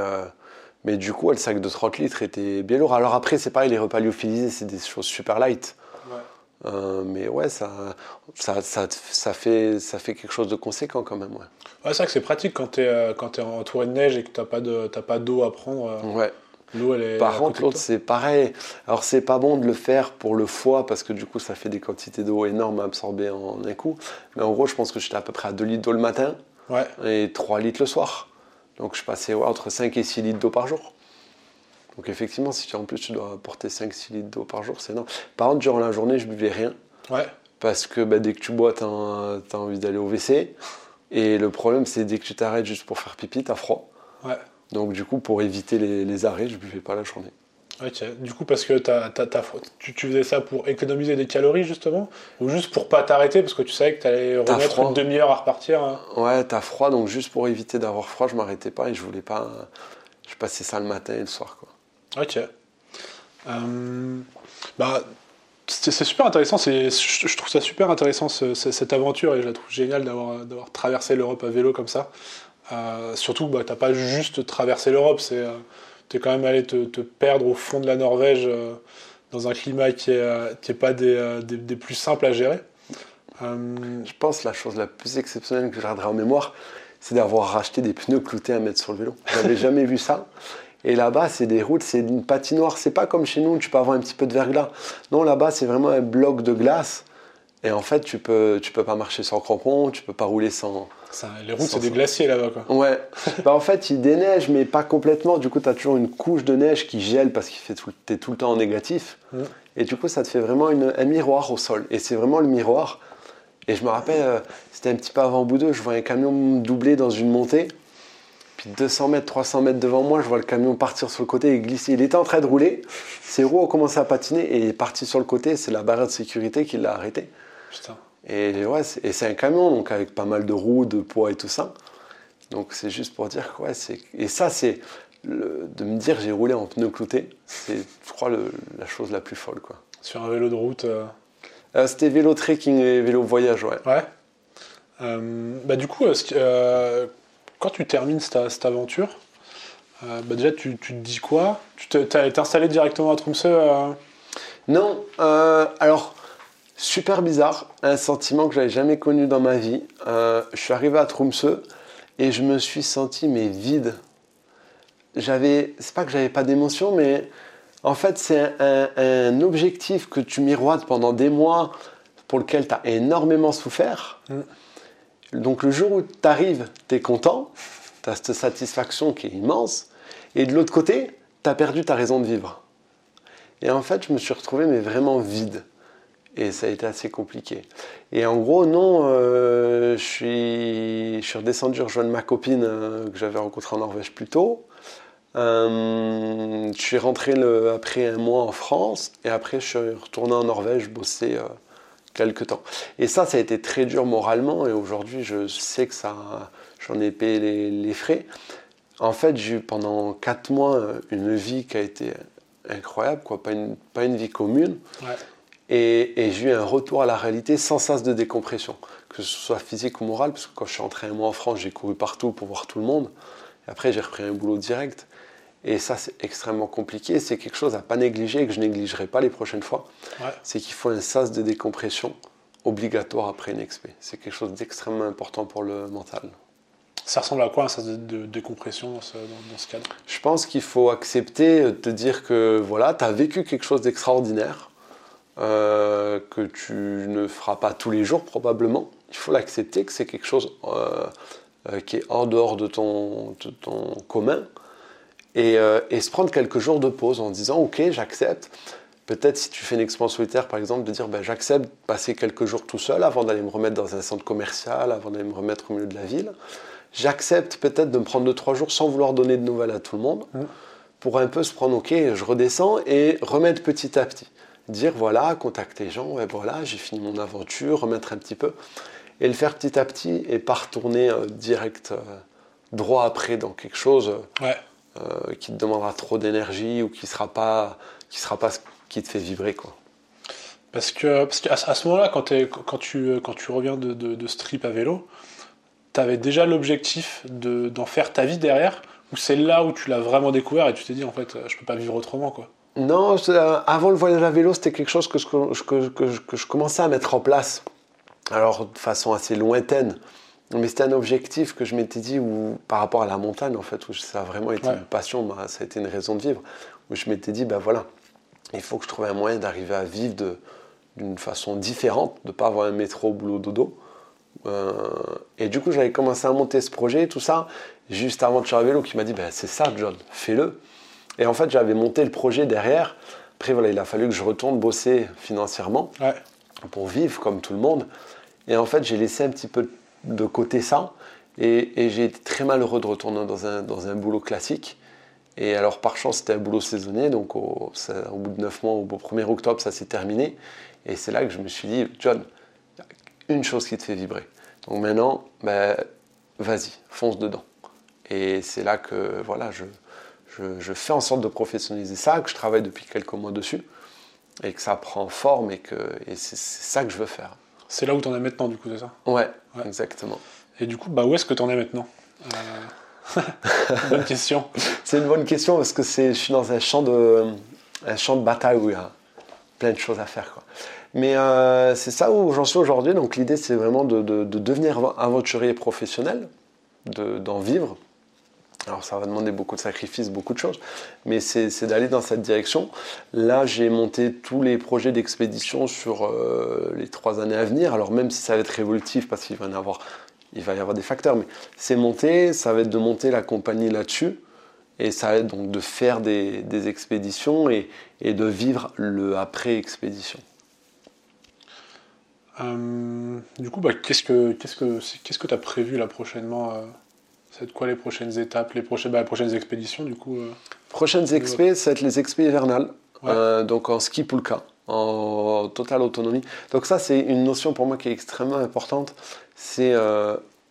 mais du coup, le sac de 30 litres était bien lourd. Alors après, c'est pareil, les repas lyophilisés, c'est des choses super light. Euh, mais ouais, ça, ça, ça, ça, fait, ça fait quelque chose de conséquent quand même. Ouais, ouais c'est vrai que c'est pratique quand tu es, euh, es entouré de neige et que tu n'as pas d'eau à prendre. Euh, ouais. L'eau, elle est. Par contre, l'autre, c'est pareil. Alors, c'est pas bon de le faire pour le foie parce que du coup, ça fait des quantités d'eau énormes à absorber en un coup. Mais en gros, je pense que j'étais à peu près à 2 litres d'eau le matin ouais. et 3 litres le soir. Donc, je passais entre 5 et 6 litres d'eau par jour. Donc effectivement, si tu, en plus tu dois porter 5-6 litres d'eau par jour, c'est énorme. Par contre, durant la journée, je buvais rien. Ouais. parce que bah, dès que tu bois, tu as, envie d'aller au WC. Et le problème, c'est dès que tu t'arrêtes juste pour faire pipi, tu as froid. Ouais. Donc du coup, pour éviter les, arrêts, je ne buvais pas la journée. Ok, du coup, parce que tu, tu, faisais ça pour économiser des calories, justement? Ou juste pour pas t'arrêter, parce que tu savais que tu allais remettre une demi-heure à repartir hein? Ouais, t'as froid, donc juste pour éviter d'avoir froid, je m'arrêtais pas et je voulais pas. Je passais ça le matin et le soir, quoi. Ok. Euh, bah, c'est super intéressant, je trouve ça super intéressant cette aventure et je la trouve géniale d'avoir traversé l'Europe à vélo comme ça. Euh, surtout, bah, t'as pas juste traversé l'Europe, c'est euh, tu es quand même allé te, perdre au fond de la Norvège dans un climat qui n'est pas des, des, plus simples à gérer. Je pense la chose la plus exceptionnelle que je garderai en mémoire, c'est d'avoir racheté des pneus cloutés à mettre sur le vélo. J'avais jamais vu ça. Et là-bas, c'est des routes, c'est une patinoire. C'est pas comme chez nous, tu peux avoir un petit peu de verglas. Non, là-bas, c'est vraiment un bloc de glace. Et en fait, tu peux, tu peux pas marcher sans crampons, tu peux pas rouler sans. les routes, c'est des glaciers là-bas, quoi. Ouais. bah, en fait, il déneige, mais pas complètement. Du coup, tu as toujours une couche de neige qui gèle parce que tu es tout le temps en négatif. Et du coup, ça te fait vraiment un miroir au sol. Et c'est vraiment le miroir. Et je me rappelle, euh, c'était un petit peu avant Boudeux, je vois un camion doubler dans une montée. 200 mètres, 300 mètres devant moi, je vois le camion partir sur le côté et glisser. Il était en train de rouler, ses roues ont commencé à patiner et il est parti sur le côté. C'est la barrière de sécurité qui l'a arrêté. Putain. Et ouais, et c'est un camion, donc avec pas mal de roues, de poids et tout ça. Donc c'est juste pour dire que ouais, c'est. Et ça, c'est. de me dire j'ai roulé en pneu clouté, c'est, je crois, la chose la plus folle. Quoi. Sur un vélo de route euh, euh, C'était vélo trekking et vélo voyage, ouais. Ouais. Euh, bah, du coup, quand tu termines cette, aventure, euh, bah déjà, tu, te dis quoi? Tu t'es installé directement à Tromsø euh? Non. Euh, alors, super bizarre. Un sentiment que j'avais jamais connu dans ma vie. je suis arrivé à Tromsø et je me suis senti mais vide. J'avais, c'est pas que j'avais pas d'émotion, mais en fait, c'est un, objectif que tu miroites pendant des mois, pour lequel tu as énormément souffert. Mm. Donc le jour où tu arrives, tu es content, tu as cette satisfaction qui est immense, et de l'autre côté, tu as perdu ta raison de vivre. Et en fait, je me suis retrouvé mais vraiment vide. Et ça a été assez compliqué. Et en gros, non, euh, je, suis, je redescendu rejoindre ma copine euh, que j'avais rencontrée en Norvège plus tôt. Euh, je suis rentré après un mois en France et après je suis retourné en Norvège bosser quelque temps. Et ça, ça a été très dur moralement et aujourd'hui, je sais que ça, j'en ai payé les, frais. En fait, j'ai eu pendant 4 mois une vie qui a été incroyable, quoi, pas une, pas une vie commune. Et, et j'ai eu un retour à la réalité sans sas de décompression, que ce soit physique ou moral, parce que quand je suis entré un mois en France, j'ai couru partout pour voir tout le monde. Et après, j'ai repris un boulot direct. Et ça, c'est extrêmement compliqué. C'est quelque chose à pas négliger et que je négligerai pas les prochaines fois. C'est qu'il faut un sas de décompression obligatoire après une expé. C'est quelque chose d'extrêmement important pour le mental. Ça ressemble à quoi un sas de, décompression dans ce, cadre? Je pense qu'il faut accepter de dire que voilà, tu as vécu quelque chose d'extraordinaire, euh, que tu ne feras pas tous les jours probablement. Il faut l'accepter que c'est quelque chose euh, euh, qui est en dehors de ton, de ton commun euh, et, se prendre quelques jours de pause en disant ok j'accepte. Peut-être si tu fais une expérience solitaire par exemple de dire ben, j'accepte passer quelques jours tout seul avant d'aller me remettre dans un centre commercial, avant d'aller me remettre au milieu de la ville. J'accepte peut-être de me prendre deux trois jours sans vouloir donner de nouvelles à tout le monde mmh. pour un peu se prendre ok je redescends et remettre petit à petit. Dire voilà, contacter les gens, ouais, voilà, j'ai fini mon aventure, remettre un petit peu et le faire petit à petit et pas retourner euh, direct euh, droit après dans quelque chose. Ouais euh, qui te demandera trop d'énergie ou qui sera pas qui sera pas ce qui te fait vibrer quoi. Parce que parce qu'à à ce moment-là, quand, quand, tu quand tu reviens de, de, strip à vélo, tu avais déjà l'objectif d'en faire ta vie derrière ou c'est là où tu l'as vraiment découvert et tu t'es dit en fait je peux pas vivre autrement quoi? Non, avant le voyage à vélo, c'était quelque chose que je, que, que, que je commençais à mettre en place. Alors de façon assez lointaine. Mais c'était un objectif que je m'étais dit où, par rapport à la montagne, en fait, où ça a vraiment été une passion, bah, ça a été une raison de vivre, où je m'étais dit, ben voilà, il faut que je trouve un moyen d'arriver à vivre d'une façon différente, de ne pas avoir un métro, boulot, dodo. Euh, et du coup, j'avais commencé à monter ce projet, tout ça, juste avant de faire vélo, qui m'a dit, ben, c'est ça, John, fais-le. Et en fait, j'avais monté le projet derrière. Après, voilà, il a fallu que je retourne bosser financièrement. pour vivre comme tout le monde. Et en fait, j'ai laissé un petit peu de côté ça. Et, j'ai été très malheureux de retourner dans un, dans un boulot classique. Et alors, par chance, c'était un boulot saisonnier. Donc, au, bout de 9 mois, au 1er octobre, ça s'est terminé. Et c'est là que je me suis dit, John, une chose qui te fait vibrer. Donc maintenant, ben, vas-y, fonce dedans. Et c'est là que voilà, je, je, fais en sorte de professionnaliser ça, que je travaille depuis quelques mois dessus, et que ça prend forme, et, que, et c'est, ça que je veux faire. C'est là où tu en es maintenant, du coup, c'est ça ouais, exactement. Et du coup, bah, où est-ce que tu en es maintenant euh... Bonne question. c'est une bonne question parce que je suis dans un champ de, un champ de bataille où il y a plein de choses à faire. Quoi. Mais euh, c'est ça où j'en suis aujourd'hui. Donc l'idée, c'est vraiment de, de, devenir aventurier professionnel, d'en vivre. Alors ça va demander beaucoup de sacrifices, beaucoup de choses, mais c'est d'aller dans cette direction. Là, j'ai monté tous les projets d'expédition sur euh, les trois années à venir. Alors même si ça va être révolutif, parce qu'il va y avoir, il va y avoir des facteurs, mais c'est monté, ça va être de monter la compagnie là-dessus. Et ça va être donc de faire des, expéditions et, de vivre le après-expédition. Euh, du coup, bah, qu'est-ce que qu'est-ce que que tu as prévu là prochainement euh, C'est quoi les prochaines étapes, les prochaines, bah, prochaines expéditions du coup euh, Prochaines expé, ça va être les expé hivernales, donc en ski pulka, en totale autonomie. Donc ça, c'est une notion pour moi qui est extrêmement importante. C'est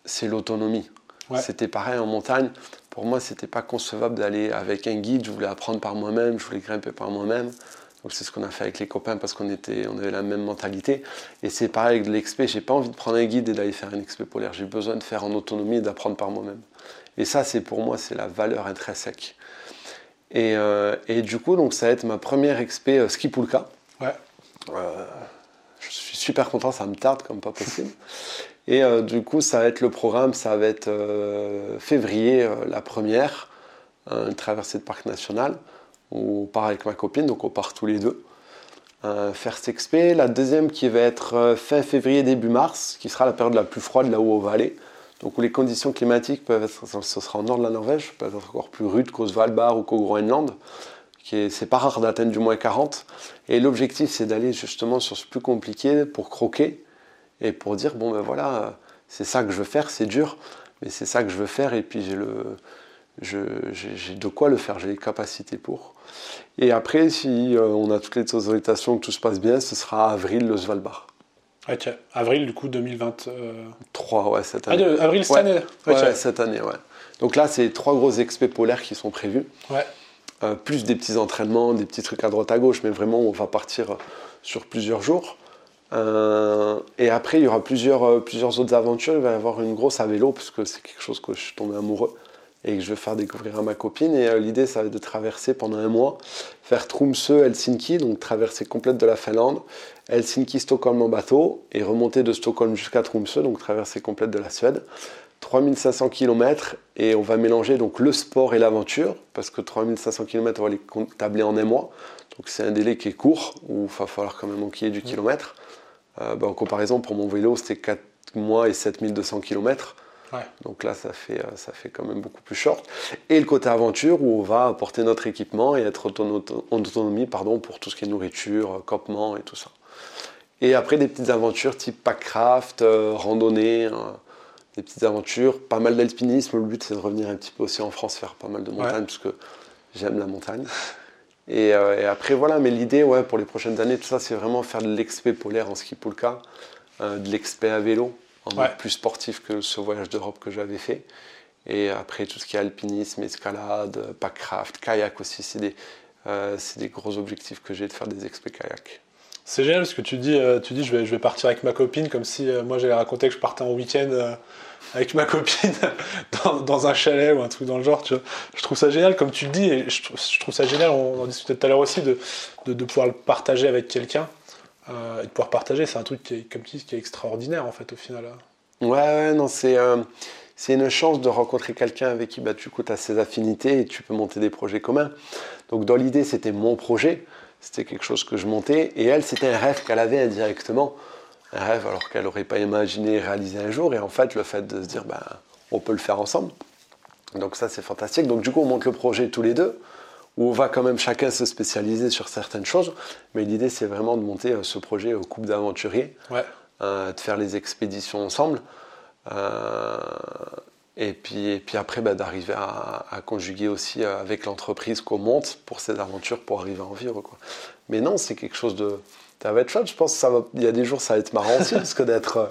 c'est l'autonomie. C'était pareil en montagne. Pour moi, c'était pas concevable d'aller avec un guide. Je voulais apprendre par moi-même, je voulais grimper par moi-même. Donc c'est ce qu'on a fait avec les copains parce qu'on était, on avait la même mentalité. Et c'est pareil avec l'expé, j'ai pas envie de prendre un guide et d'aller faire une expé polaire. J'ai besoin de faire en autonomie et d'apprendre par moi-même. Et ça, c'est pour moi, c'est la valeur intrinsèque. Et, euh, et, du coup, donc ça va être ma première expé euh, ski pulka. Ouais. Euh, je suis super content, ça me tarde comme pas possible. Et du coup, ça va être le programme, ça va être février la première, une traversée de parc national. On part avec ma copine, donc on part tous les deux euh, faire. La deuxième qui va être euh, fin février, début mars, qui sera la période la plus froide là où on va aller. Donc où les conditions climatiques peuvent être, ce sera en nord de la Norvège, peuvent être encore plus rudes qu'au Svalbard ou qu'au Groenland. C'est pas rare d'atteindre du moins 40. Et l'objectif, c'est d'aller justement sur ce plus compliqué pour croquer et pour dire bon ben voilà, c'est ça que je veux faire, c'est dur, mais c'est ça que je veux faire. Et puis j'ai le, j'ai de quoi le faire, j'ai les capacités pour. Et après, si euh, on a toutes les autorisations, que tout se passe bien, ce sera avril le Svalbard. Ah tiens, avril du coup 2023, ouais, cette année. Ah, avril cette année ouais, cette année, ouais. Donc là, c'est trois gros expés polaires qui sont prévus. Ouais. Euh, plus des petits entraînements, des petits trucs à droite à gauche, mais vraiment, on va partir sur plusieurs jours. Euh, et après, il y aura plusieurs, plusieurs autres aventures. Il va y avoir une grosse à vélo, parce que c'est quelque chose que je suis tombé amoureux et que je vais faire découvrir à ma copine. Et euh, l'idée, ça va être de traverser pendant un mois, faire Tromsø, Helsinki, donc traverser complète de la Finlande, Helsinki, Stockholm en bateau, et remonter de Stockholm jusqu'à Tromsø, donc traverser complète de la Suède. 3500 km et on va mélanger donc le sport et l'aventure parce que 3500 km on va les tabler en un mois donc c'est un délai qui est court où il va falloir quand même enquiller du kilomètre euh, bah, en comparaison pour mon vélo c'était 4 mois et 7200 km donc là, ça fait, euh, ça fait quand même beaucoup plus short. Et le côté aventure où on va apporter notre équipement et être en autonomie pardon, pour tout ce qui est nourriture, euh, campement et tout ça. Et après, des petites aventures type packcraft, euh, randonnée, des petites aventures, pas mal d'alpinisme. Le but, c'est de revenir un petit peu aussi en France, faire pas mal de montagne, parce que j'aime la montagne. Et, après, voilà, mais l'idée, ouais, pour les prochaines années, tout ça, c'est vraiment faire de l'expé polaire en ski poulka, de l'expé à vélo, plus sportif que ce voyage d'Europe que j'avais fait. Et après, tout ce qui est alpinisme, escalade, packcraft, kayak aussi, c'est des, euh, des, gros objectifs que j'ai de faire des expés kayak. C'est génial parce que tu dis, euh, tu dis je, vais, je vais partir avec ma copine comme si euh, moi j'allais raconter que je partais en week-end avec ma copine dans, dans, un chalet ou un truc dans le genre. Tu vois. Je trouve ça génial comme tu le dis et je, je trouve ça génial, on en discutait tout à l'heure aussi, de, de, de, pouvoir le partager avec quelqu'un. Euh, et de pouvoir partager, c'est un truc qui est, comme qui est extraordinaire en fait au final. Ouais, ouais non, c'est euh, c'est une chance de rencontrer quelqu'un avec qui bah, tu as ses affinités et tu peux monter des projets communs. Donc dans l'idée, c'était mon projet, c'était quelque chose que je montais, et elle, c'était un rêve qu'elle avait indirectement, un rêve alors qu'elle n'aurait pas imaginé réaliser un jour, et en fait, le fait de se dire, bah, on peut le faire ensemble. Donc ça, c'est fantastique. Donc du coup, on monte le projet tous les deux, où on va quand même chacun se spécialiser sur certaines choses. Mais l'idée, c'est vraiment de monter ce projet au couple d'aventuriers, de faire les expéditions ensemble. Et puis, et puis après, bah, d'arriver à, conjuguer aussi avec l'entreprise qu'on monte pour ces aventures, pour arriver à en vivre. Quoi. Mais non, c'est quelque chose de. Ça va être chouette, je pense. Ça va, il y a des jours, ça va être marrant aussi, parce que d'être euh,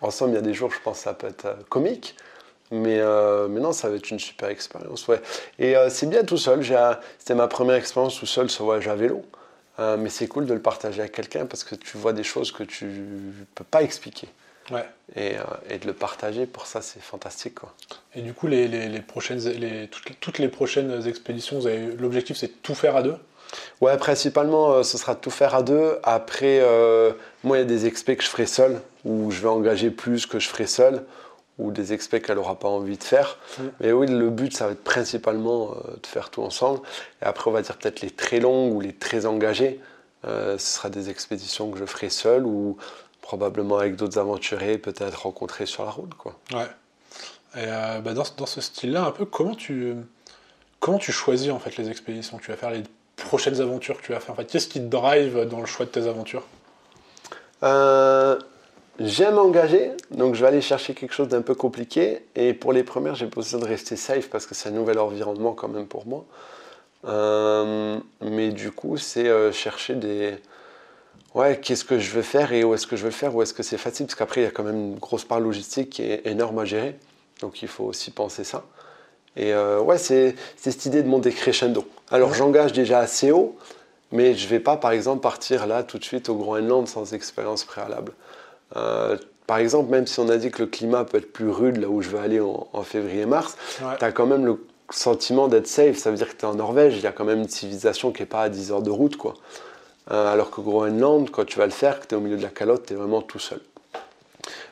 ensemble, il y a des jours, je pense, ça peut être euh, comique. Mais, euh, mais non, ça va être une super expérience. Ouais. Et c'est bien tout seul. C'était ma première expérience tout seul sur voyage à vélo. mais c'est cool de le partager avec quelqu'un parce que tu vois des choses que tu ne peux pas expliquer. Ouais. Et, et, de le partager, pour ça, c'est fantastique. Quoi. Et du coup, les, les, les prochaines, les, toutes, toutes, les prochaines expéditions, l'objectif, c'est de tout faire à deux? Ouais, principalement, euh, ce sera de tout faire à deux. Après, euh, moi, il y a des expés que je ferai seul, où je vais engager plus que je ferai seul, ou des expés qu'elle n'aura pas envie de faire. Mm. Mais oui, le but, ça va être principalement euh, de faire tout ensemble. Et après, on va dire peut-être les très longues ou les très engagées. ce sera des expéditions que je ferai seul, ou probablement avec d'autres aventuriers, peut-être rencontrés sur la route. Quoi. Ouais. Et bah, dans, dans, ce style-là, un peu, comment tu, comment tu choisis en fait les expéditions que tu vas faire, les prochaines aventures que tu vas faire? En fait, Qu'est-ce qui te drive dans le choix de tes aventures? Euh, J'aime engager, donc je vais aller chercher quelque chose d'un peu compliqué. Et pour les premières, j'ai besoin de rester safe parce que c'est un nouvel environnement quand même pour moi. Euh, mais du coup, c'est euh, chercher des. Ouais, qu'est-ce que je veux faire et où est-ce que je veux le faire, où est-ce que c'est facile Parce qu'après, il y a quand même une grosse part logistique qui est énorme à gérer. Donc il faut aussi penser ça. Et ouais, c'est cette idée de monter crescendo. Alors j'engage déjà assez haut, mais je ne vais pas par exemple partir là tout de suite au Groenland sans expérience préalable. Euh, par exemple, même si on a dit que le climat peut être plus rude là où je veux aller en, février-mars, tu as quand même le sentiment d'être safe. Ça veut dire que tu es en Norvège, il y a quand même une civilisation qui n'est pas à 10 heures de route. quoi. Euh, alors que Groenland, quand tu vas le faire, que tu es au milieu de la calotte, tu es vraiment tout seul.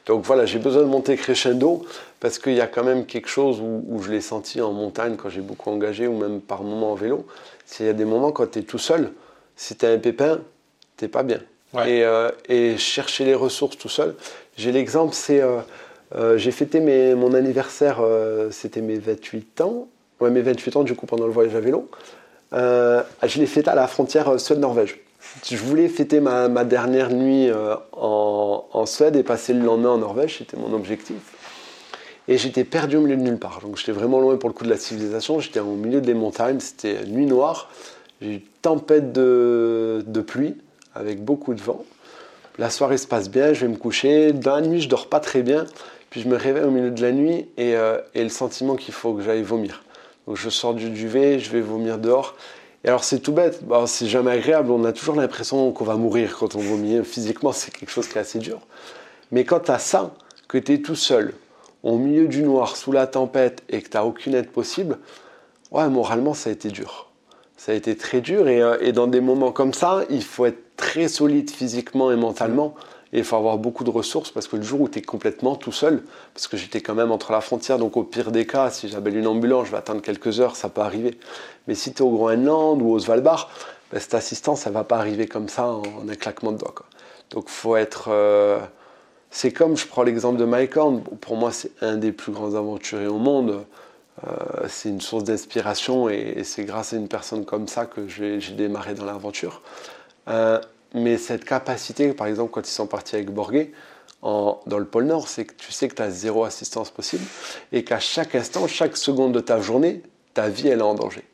Donc voilà, j'ai besoin de monter crescendo parce qu'il y a quand même quelque chose où, je l'ai senti en montagne quand j'ai beaucoup engagé ou même par moments en vélo. Il y a des moments quand tu es tout seul, si tu as un pépin, tu pas bien. Euh, et, chercher les ressources tout seul. J'ai l'exemple, c'est. Euh, euh, j'ai fêté mon anniversaire, c'était mes 28 ans. Ouais, mes 28 ans, du coup, pendant le voyage à vélo. je l'ai fêté à la frontière Suède-Norvège. Je voulais fêter ma, dernière nuit en, Suède et passer le lendemain en Norvège, c'était mon objectif. Et j'étais perdu au milieu de nulle part. Donc j'étais vraiment loin pour le coup de la civilisation. J'étais au milieu des montagnes, c'était nuit noire. J'ai eu tempête de, pluie avec beaucoup de vent. La soirée se passe bien, je vais me coucher. Dans la nuit, je dors pas très bien. Puis je me réveille au milieu de la nuit et, euh, le sentiment qu'il faut que j'aille vomir. Donc je sors du duvet, je vais vomir dehors. Et alors c'est tout bête, c'est jamais agréable, on a toujours l'impression qu'on va mourir quand on vomit. Physiquement, c'est quelque chose qui est assez dur. Mais quand tu as ça, que tu es tout seul, au milieu du noir, sous la tempête, et que tu n'as aucune aide possible, ouais, moralement, ça a été dur. Ça a été très dur, et, euh, dans des moments comme ça, il faut être très solide physiquement et mentalement. Et il faut avoir beaucoup de ressources parce que le jour où tu es complètement tout seul, parce que j'étais quand même entre la frontière, donc au pire des cas, si j'appelle une ambulance, je vais attendre quelques heures, ça peut arriver. Mais si tu es au Groenland ou au Svalbard, ben, cette assistance, ça va pas arriver comme ça en, un claquement de doigts. Donc il faut être. Euh, c'est comme, je prends l'exemple de Mike Horn, pour moi c'est un des plus grands aventuriers au monde. Euh, c'est une source d'inspiration et, c'est grâce à une personne comme ça que j'ai démarré dans l'aventure. Euh, mais cette capacité, par exemple, quand ils sont partis avec Borgé, dans le pôle Nord, c'est que tu sais que tu as zéro assistance possible et qu'à chaque instant, chaque seconde de ta journée, ta vie, elle est en danger.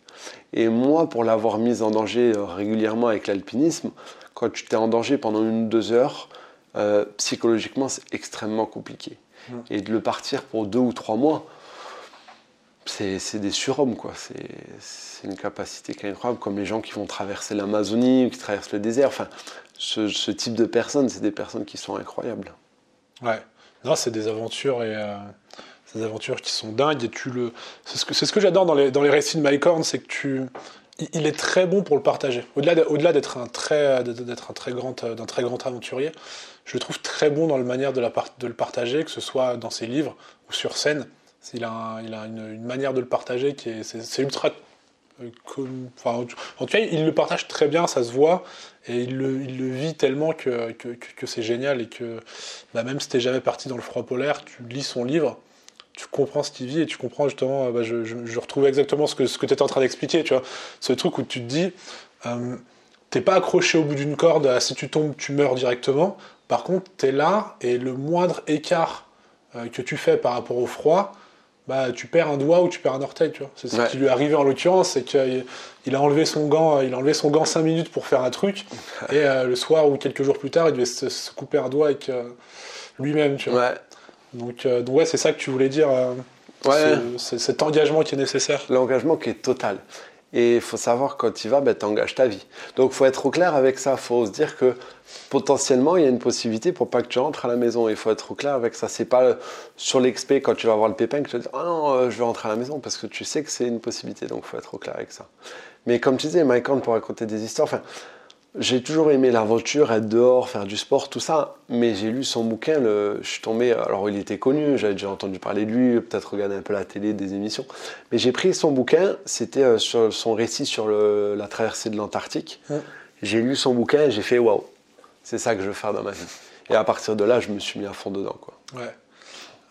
Et moi, pour l'avoir mise en danger euh, régulièrement avec l'alpinisme, quand tu t'es en danger pendant une ou deux heures, euh, psychologiquement, c'est extrêmement compliqué. Mm. Et de le partir pour deux ou trois mois, c'est des surhommes, quoi. C'est une capacité qui est incroyable, comme les gens qui vont traverser l'Amazonie ou qui traversent le désert. Enfin, ce, type de personnes, c'est des personnes qui sont incroyables. Ouais, c'est des aventures et euh, des aventures qui sont dingues. Tu le, c'est ce que, j'adore dans les, récits de Mike c'est que tu, il est très bon pour le partager. Au-delà, au-delà d'être un un très grand, aventurier, je le trouve très bon dans la manière de, le partager, que ce soit dans ses livres ou sur scène. Il a, une, manière de le partager qui est, c'est, ultra. Euh, en tout cas, il le partage très bien, ça se voit, et il le, vit tellement que, c'est génial et que bah, même si t'es jamais parti dans le froid polaire, tu lis son livre, tu comprends ce qu'il vit et tu comprends justement, bah, je, retrouve exactement ce que, ce que tu étais en train d'expliquer, tu vois. Ce truc où tu te dis, euh, t'es pas accroché au bout d'une corde, si tu tombes, tu meurs directement. Par contre, tu es là et le moindre écart euh, que tu fais par rapport au froid, bah, tu perds un doigt ou tu perds un orteil, tu vois. C'est ce qui lui est arrivé en l'occurrence, c'est qu'il a enlevé son gant, il a enlevé son gant 5 minutes pour faire un truc, et euh, le soir ou quelques jours plus tard, il devait se, couper un doigt avec lui-même, tu vois. Donc, donc ouais, c'est ça que tu voulais dire. Ouais. C'est cet engagement qui est nécessaire. L'engagement qui est total. Et il faut savoir quand tu vas, ben, tu engages ta vie. Donc il faut être au clair avec ça. Il faut se dire que potentiellement, il y a une possibilité pour pas que tu rentres à la maison. Il faut être au clair avec ça. C'est pas sur l'expé quand tu vas voir le pépin que tu vas dire Ah non, euh, je vais rentrer à la maison parce que tu sais que c'est une possibilité. Donc il faut être au clair avec ça. Mais comme tu disais, Mike Horn pour raconter des histoires, enfin, j'ai toujours aimé l'aventure, être dehors, faire du sport, tout ça. Mais j'ai lu son bouquin, le... je suis tombé. Alors, il était connu, j'avais déjà entendu parler de lui, peut-être regarder un peu la télé, des émissions. Mais j'ai pris son bouquin, c'était euh, sur son récit sur la traversée de l'Antarctique. J'ai lu son bouquin et j'ai fait waouh, c'est ça que je veux faire dans ma vie. Et à partir de là, je me suis mis à fond dedans. Quoi. Ouais.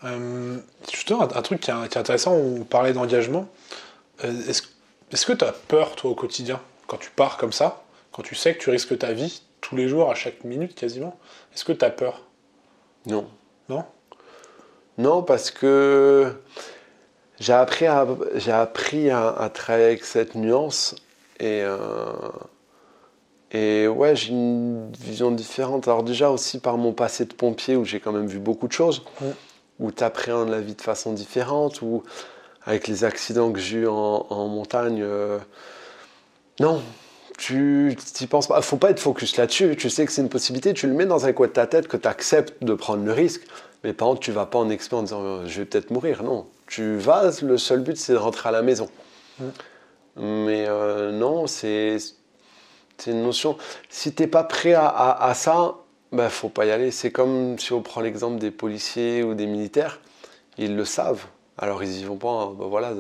Euh, justement, un, truc qui est, intéressant, on parlait d'engagement. Euh, est-ce, est-ce que tu as peur, toi, au quotidien, quand tu pars comme ça? Quand tu sais que tu risques ta vie tous les jours, à chaque minute quasiment, est-ce que tu as peur? Non. Non? Non, parce que j'ai appris à, j'ai appris à, travailler avec cette nuance et, euh, et ouais, j'ai une vision différente. Alors déjà aussi par mon passé de pompier où j'ai quand même vu beaucoup de choses, où tu appréhendes la vie de façon différente, ou avec les accidents que j'ai eu en, montagne, euh, non, tu n'y penses pas. Il faut pas être focus là-dessus. Tu sais que c'est une possibilité, tu le mets dans un coin de ta tête que tu acceptes de prendre le risque. Mais par contre, tu vas pas en expert en disant euh, je vais peut-être mourir. Non, tu vas. Le seul but, c'est de rentrer à la maison. Mais euh, non, c'est une notion. Si tu n'es pas prêt à, à, ça, il ben, faut pas y aller. C'est comme si on prend l'exemple des policiers ou des militaires. Ils le savent. Alors ils y vont pas. Ben, voilà,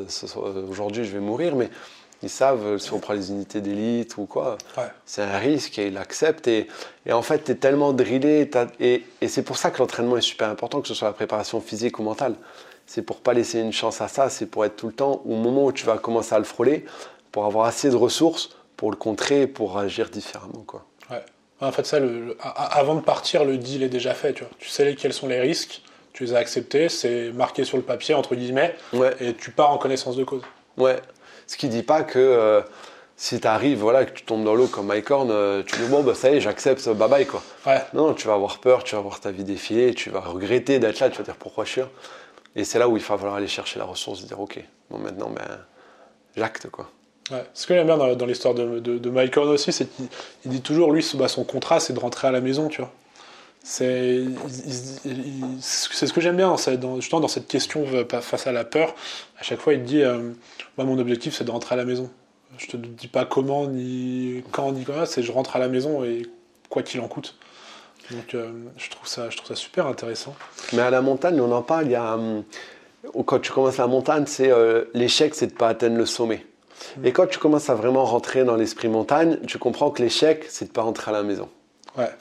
aujourd'hui je vais mourir, mais ils savent euh, si on prend les unités d'élite ou quoi. C'est un risque et ils l'acceptent. Et, en fait, tu es tellement drillé. Et, c'est pour ça que l'entraînement est super important, que ce soit la préparation physique ou mentale. C'est pour pas laisser une chance à ça. C'est pour être tout le temps au moment où tu vas commencer à le frôler, pour avoir assez de ressources pour le contrer pour agir différemment. Quoi. Ouais. En fait, ça, avant de partir, le deal est déjà fait. Tu, vois. tu sais quels sont les risques, tu les as acceptés, c'est marqué sur le papier, entre guillemets, et tu pars en connaissance de cause. Ouais, ce qui ne dit pas que euh, si tu arrives, voilà, que tu tombes dans l'eau comme Mike Horn, euh, tu dis bon, bah, ça y est, j'accepte, bye bye. Quoi. Non, tu vas avoir peur, tu vas voir ta vie défiler, tu vas regretter d'être là, tu vas dire pourquoi je suis là? Et c'est là où il va falloir aller chercher la ressource et dire ok, bon, maintenant, ben, j'acte. quoi. Ce que j'aime bien dans, l'histoire de, de, Mike Horn aussi, c'est qu'il dit toujours, lui, bah, son contrat, c'est de rentrer à la maison, tu vois. C'est ce que j'aime bien dans, justement dans cette question face à la peur. À chaque fois, il te dit euh, Moi, mon objectif, c'est de rentrer à la maison. Je te dis pas comment, ni quand, ni quoi, c'est je rentre à la maison et quoi qu'il en coûte. Donc, euh, je, trouve ça, je trouve ça super intéressant. Mais à la montagne, on en parle. Il y a, euh, quand tu commences la montagne, c'est l'échec, c'est de pas atteindre le sommet. Mm. Et quand tu commences à vraiment rentrer dans l'esprit montagne, tu comprends que l'échec, c'est de pas rentrer à la maison. Ouais.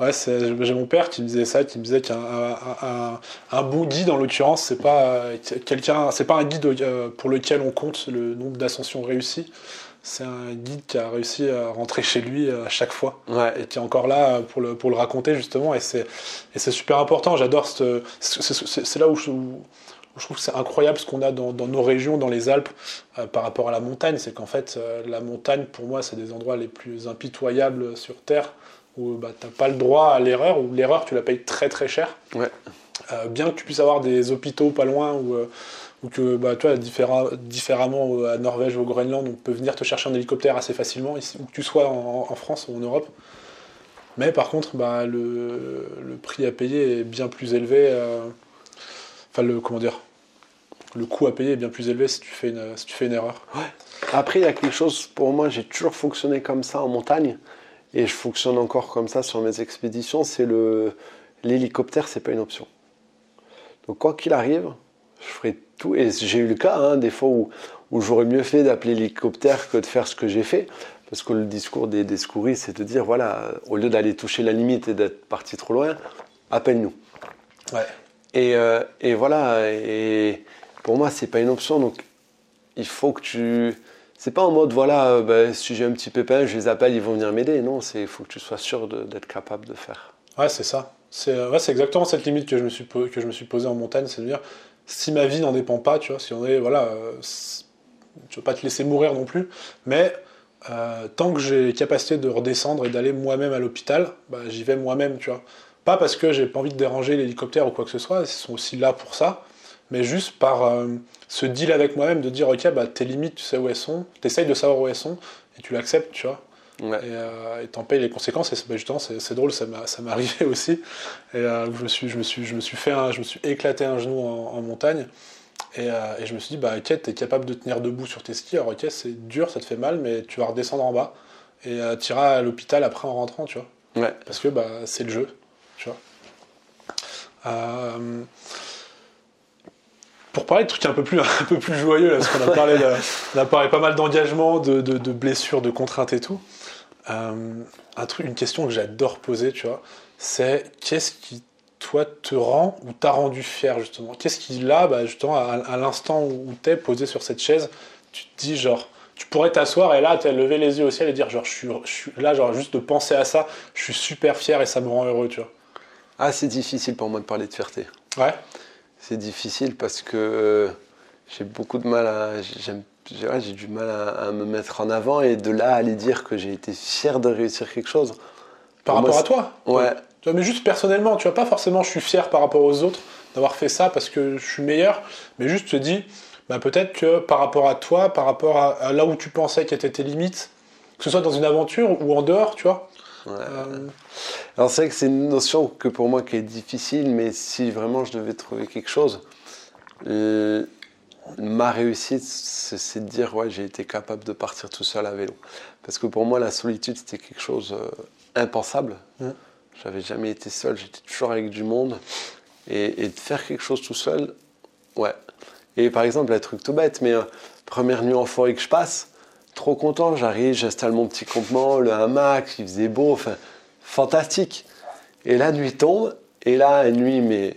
Ouais, j'ai mon père qui me disait ça, qui me disait qu'un un, un, bon guide, en l'occurrence, c'est pas quelqu'un, c'est pas un guide euh, pour lequel on compte le nombre d'ascensions réussies. C'est un guide qui a réussi à rentrer chez lui euh, à chaque fois et qui est encore là pour le, pour le raconter justement. Et c'est super important. J'adore c'est là où je, je trouve que c'est incroyable ce qu'on a dans, dans, nos régions, dans les Alpes, euh, par rapport à la montagne. C'est qu'en fait, la montagne, pour moi, c'est des endroits les plus impitoyables sur Terre où bah, tu n'as pas le droit à l'erreur, ou l'erreur tu la payes très très cher. Ouais. Euh, bien que tu puisses avoir des hôpitaux pas loin, ou, euh, que bah, toi, différemment à Norvège ou au Groenland, on peut venir te chercher un hélicoptère assez facilement, ici, où que tu sois en, France ou en Europe. Mais par contre, bah, le, le, prix à payer est bien plus élevé. Euh, enfin, le, comment dire le coût à payer est bien plus élevé si tu fais une, si tu fais une erreur. Ouais. Après, il y a quelque chose, pour moi, j'ai toujours fonctionné comme ça en montagne et je fonctionne encore comme ça sur mes expéditions, c'est le l'hélicoptère, c'est pas une option. Donc quoi qu'il arrive, je ferai tout. Et j'ai eu le cas, hein, des fois où, où j'aurais mieux fait d'appeler l'hélicoptère que de faire ce que j'ai fait. Parce que le discours des, des secouristes, c'est de dire, voilà, au lieu d'aller toucher la limite et d'être parti trop loin, appelle-nous. Ouais. Et, euh, et voilà, et pour moi, c'est pas une option. Donc, il faut que tu. C'est pas en mode, voilà, euh, bah, si j'ai un petit pépin, je les appelle, ils vont venir m'aider. Non, il faut que tu sois sûr d'être capable de faire. Ouais, c'est ça. C'est euh, exactement cette limite que je me suis que posée en montagne, c'est de dire si ma vie n'en dépend pas, tu vois, si on est voilà, euh, s- je veux pas te laisser mourir non plus, mais euh, tant que j'ai capacité de redescendre et d'aller moi-même à l'hôpital, bah, j'y vais moi-même, tu vois. Pas parce que j'ai pas envie de déranger l'hélicoptère ou quoi que ce soit, ils sont aussi là pour ça, mais juste par euh, ce deal avec moi-même de dire ok, bah tes limites, tu sais où elles sont, t'essayes de savoir où elles sont et tu l'acceptes, tu vois. Ouais. et euh, t'en payes les conséquences et c'est- bah, justement c'est drôle ça m'est arrivé aussi. Et euh, je me suis je me suis je me suis fait un- je me suis éclaté un genou en, en montagne et, et je me suis dit bah ok t'es capable de tenir debout sur tes skis. Alors ok c'est dur ça te fait mal mais tu vas redescendre en bas et tu iras à l'hôpital après en rentrant tu vois. Ouais. parce que bah c'est le jeu tu vois. Euh, pour parler de trucs un peu plus, un peu plus joyeux, là, parce qu'on a parlé, de- on a parlé pas mal d'engagement, de, de- de blessures, de contraintes et tout. Euh, un truc, une question que j'adore poser, tu vois, c'est qu'est-ce qui, toi, te rend ou t'a rendu fier, justement? Qu'est-ce qui, là, bah, justement, à, à l'instant où t'es posé sur cette chaise, tu te dis, genre, tu pourrais t'asseoir et là, t'as levé les yeux au ciel et dire, genre, je suis, je suis là, genre, juste de penser à ça, je suis super fier et ça me rend heureux, tu vois? Ah, c'est difficile pour moi de parler de fierté. Ouais, C'est difficile parce que euh, j'ai beaucoup de mal à. J'ai du mal à, à me mettre en avant et de là à aller dire que j'ai été fier de réussir quelque chose. par Pour moi, rapport à toi? Ouais, Tu vois, mais juste personnellement, tu vois, pas forcément je suis fier par rapport aux autres d'avoir fait ça parce que je suis meilleur, mais juste te dis, bah, peut-être que par rapport à toi, par rapport à, à là où tu pensais qu'étaient tes limites, que ce soit dans une aventure ou en dehors, tu vois. Euh, Alors c'est vrai que c'est une notion que pour moi qui est difficile, mais si vraiment je devais trouver quelque chose, euh, ma réussite, c'est de dire ouais j'ai été capable de partir tout seul à vélo. Parce que pour moi la solitude c'était quelque chose euh, impensable. J'avais jamais été seul, j'étais toujours avec du monde. Et, et de faire quelque chose tout seul, ouais. Et par exemple, un truc tout bête, mais euh, première nuit en forêt que je passe, trop content, j'arrive, j'installe mon petit campement, le hamac, il faisait beau, enfin, fantastique. Et la nuit tombe, et là, une nuit, mais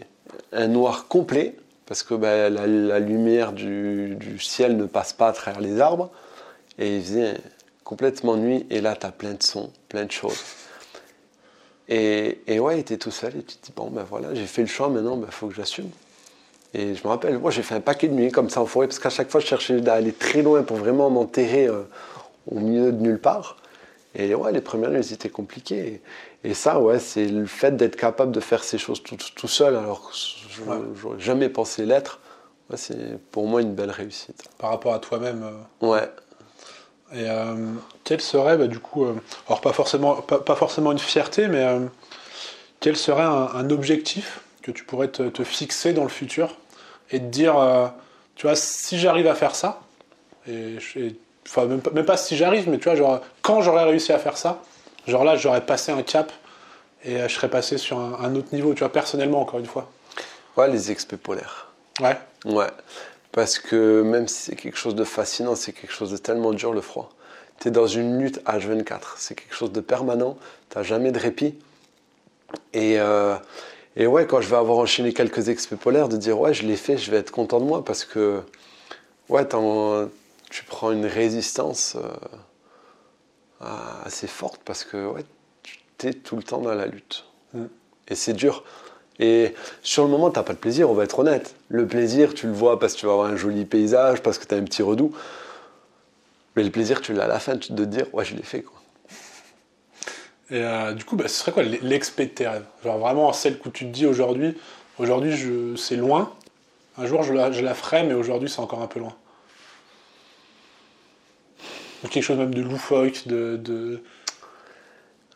un noir complet, parce que bah, la, lumière du, ciel ne passe pas à travers les arbres, et il faisait complètement nuit, et là, tu as plein de sons, plein de choses. Et, et ouais, tu es tout seul, et tu te dis, bon, ben voilà, j'ai fait le choix, maintenant, il faut que j'assume. Et je me rappelle, moi j'ai fait un paquet de nuits comme ça en forêt, parce qu'à chaque fois je cherchais d'aller très loin pour vraiment m'enterrer euh, au milieu de nulle part. Et ouais, les premières nuits c'était compliqué. Et, et ça, ouais, c'est le fait d'être capable de faire ces choses tout, tout seul, alors que je Ouais. j'aurais jamais pensé l'être. Ouais, c'est pour moi une belle réussite. par rapport à toi-même. euh. Ouais. Et euh, quelle serait, bah, du coup, euh, alors pas forcément, pas, pas forcément une fierté, mais quel serait un, un objectif que tu pourrais te, te fixer dans le futur et te dire, euh, tu vois, si j'arrive à faire ça, et, enfin même, pas- même pas si j'arrive, mais tu vois, genre quand j'aurais réussi à faire ça, genre là j'aurais passé un cap et euh, je serais passé sur un, un autre niveau, tu vois, personnellement encore une fois. Ouais, les expés polaires. Ouais, Ouais, parce que même si c'est quelque chose de fascinant, c'est quelque chose de tellement dur le froid. Tu es dans une lutte H24, c'est quelque chose de permanent, tu jamais de répit. Et, euh, et ouais, quand je vais avoir enchaîné quelques expés polaires, de dire ouais, je l'ai fait, je vais être content de moi parce que ouais, tu prends une résistance euh, assez forte parce que ouais, tu es tout le temps dans la lutte. Mm. Et c'est dur. Et sur le moment, tu n'as pas de plaisir, on va être honnête. Le plaisir, tu le vois parce que tu vas avoir un joli paysage, parce que tu as un petit redout. Mais le plaisir, tu l'as à la fin, tu te dire, ouais, je l'ai fait. Quoi. Et euh, du coup, bah, ce serait quoi l'expé de Genre vraiment celle où tu te dis aujourd'hui, aujourd'hui c'est loin, un jour je la, je ferai, mais aujourd'hui c'est encore un peu loin. Quelque chose même de loufoque, de... de...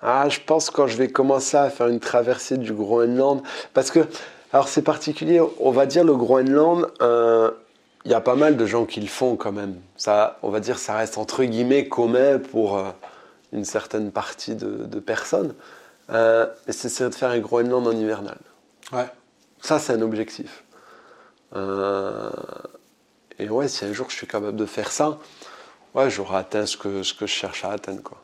Ah, je pense quand je vais commencer à faire une traversée du Groenland, parce que, alors c'est particulier, on va dire le Groenland, euh, il y a pas mal de gens qui le font quand même. Ça, on va dire, ça reste entre guillemets commun pour euh, une certaine partie de, de personnes. Euh, mais c'est de faire un Groenland en hivernal. Ouais. Ça, c'est un objectif. Euh, et ouais, si un jour je suis capable de faire ça, ouais, j'aurai atteint ce que, ce que je cherche à atteindre. Quoi.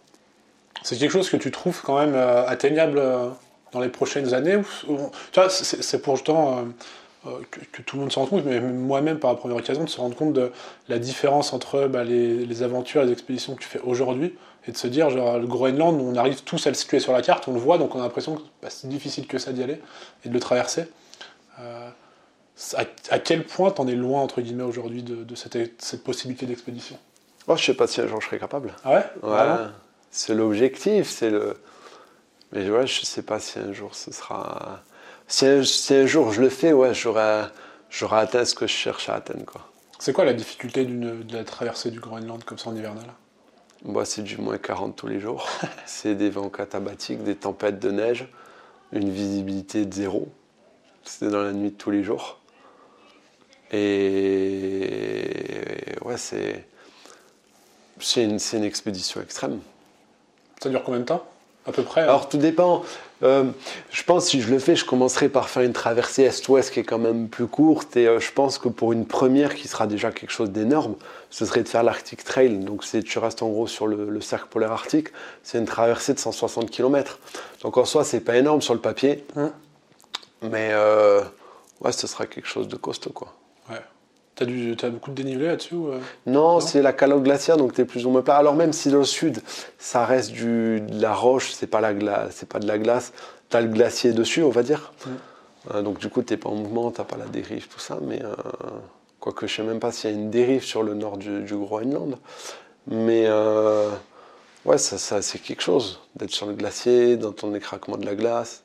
C'est quelque chose que tu trouves quand même euh, atteignable euh, dans les prochaines années ou- ou- Tu vois, c'est c'est pour justement euh, que, tout le monde se rende compte, mais moi-même par la première occasion, de se rendre compte de la différence entre bah, les, aventures et les expéditions que tu fais aujourd'hui, et de se dire, genre, le Groenland, on arrive tous à le situer sur la carte, on le voit, donc on a l'impression que bah, c'est difficile que ça d'y aller et de le traverser. à, quel point t'en es loin, entre guillemets, aujourd'hui de, cette, cette, possibilité d'expédition? Oh, Je sais pas si un jour je serai capable. Ah ouais, ouais C'est l'objectif, c'est le... Mais ouais, je sais pas si un jour ce sera si un, jour je le fais, ouais, j'aurai, atteint ce que je cherche à atteindre. Quoi. C'est quoi la difficulté de la traversée du Groenland comme ça en hivernal? Bah, C'est du moins 40 tous les jours. c'est des vents catabatiques, des tempêtes de neige, une visibilité de zéro. C'est dans la nuit de tous les jours. Et ouais, c'est, c'est, une, c'est une expédition extrême. Ça dure combien de temps? À peu près. Hein. Alors tout dépend. Euh, je pense si je le fais, je commencerai par faire une traversée est-ouest qui est quand même plus courte. Et euh, je pense que pour une première qui sera déjà quelque chose d'énorme, ce serait de faire l'Arctic Trail. Donc tu restes en gros sur le, cercle polaire arctique. C'est une traversée de 160 km. Donc en soi, c'est pas énorme sur le papier. Hein. Mais euh, ouais, ce sera quelque chose de costaud quoi. T'as, as beaucoup de dénivelé là-dessus euh non, c'est la calotte glaciaire, donc tu es plus ou moins plat. Alors même si dans le sud, ça reste du, de la roche, c'est pas, la glace, c'est pas de la glace, tu as le glacier dessus, on va dire. Euh, donc du coup, tu pas en mouvement, tu pas la dérive, tout ça. Mais euh, quoique je sais même pas s'il y a une dérive sur le nord du, Groenland. Mais ouais, ça, ça, c'est quelque chose, d'être sur le glacier, d'entendre les craquements de la glace,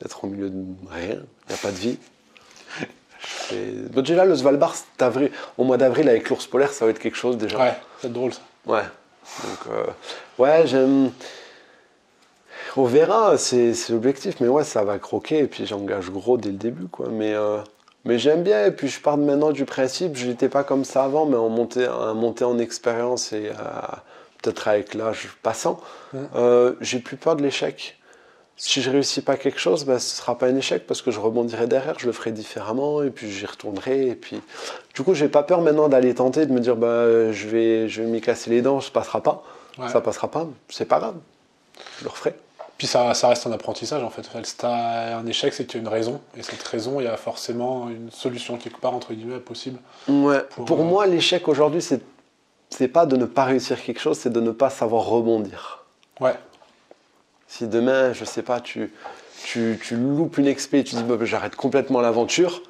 d'être au milieu de rien, il n'y a pas de vie. Déjà, le Svalbard, au mois d'avril avec l'ours polaire, ça va être quelque chose déjà. Ouais, c'est drôle ça. Ouais. Donc, euh, ouais, j'aime. On verra, c'est l'objectif, mais ouais, ça va croquer, et puis j'engage gros dès le début, quoi. Mais, euh, mais j'aime bien, et puis je pars maintenant du principe, je n'étais pas comme ça avant, mais en monter, en expérience et peut-être avec l'âge passant, euh, j'ai plus peur de l'échec si je réussis pas quelque chose, bah, ce sera pas un échec parce que je rebondirai derrière, je le ferai différemment et puis j'y retournerai. Et puis, du coup, j'ai pas peur maintenant d'aller tenter, de me dire bah, je vais, je vais m'y casser les dents, ça passera pas. Ça passera pas, c'est pas grave, je le referai. Puis ça, ça reste un apprentissage en fait. Si un échec, c'est qu'il y a une raison. Et cette raison, il y a forcément une solution quelque part, entre guillemets, possible. Ouais. Pour, euh, moi, l'échec aujourd'hui, c'est, c'est pas de ne pas réussir quelque chose, c'est de ne pas savoir rebondir. Ouais. Si demain, je sais pas, tu, tu, loupes une expé et tu dis bah, j'arrête complètement l'aventure,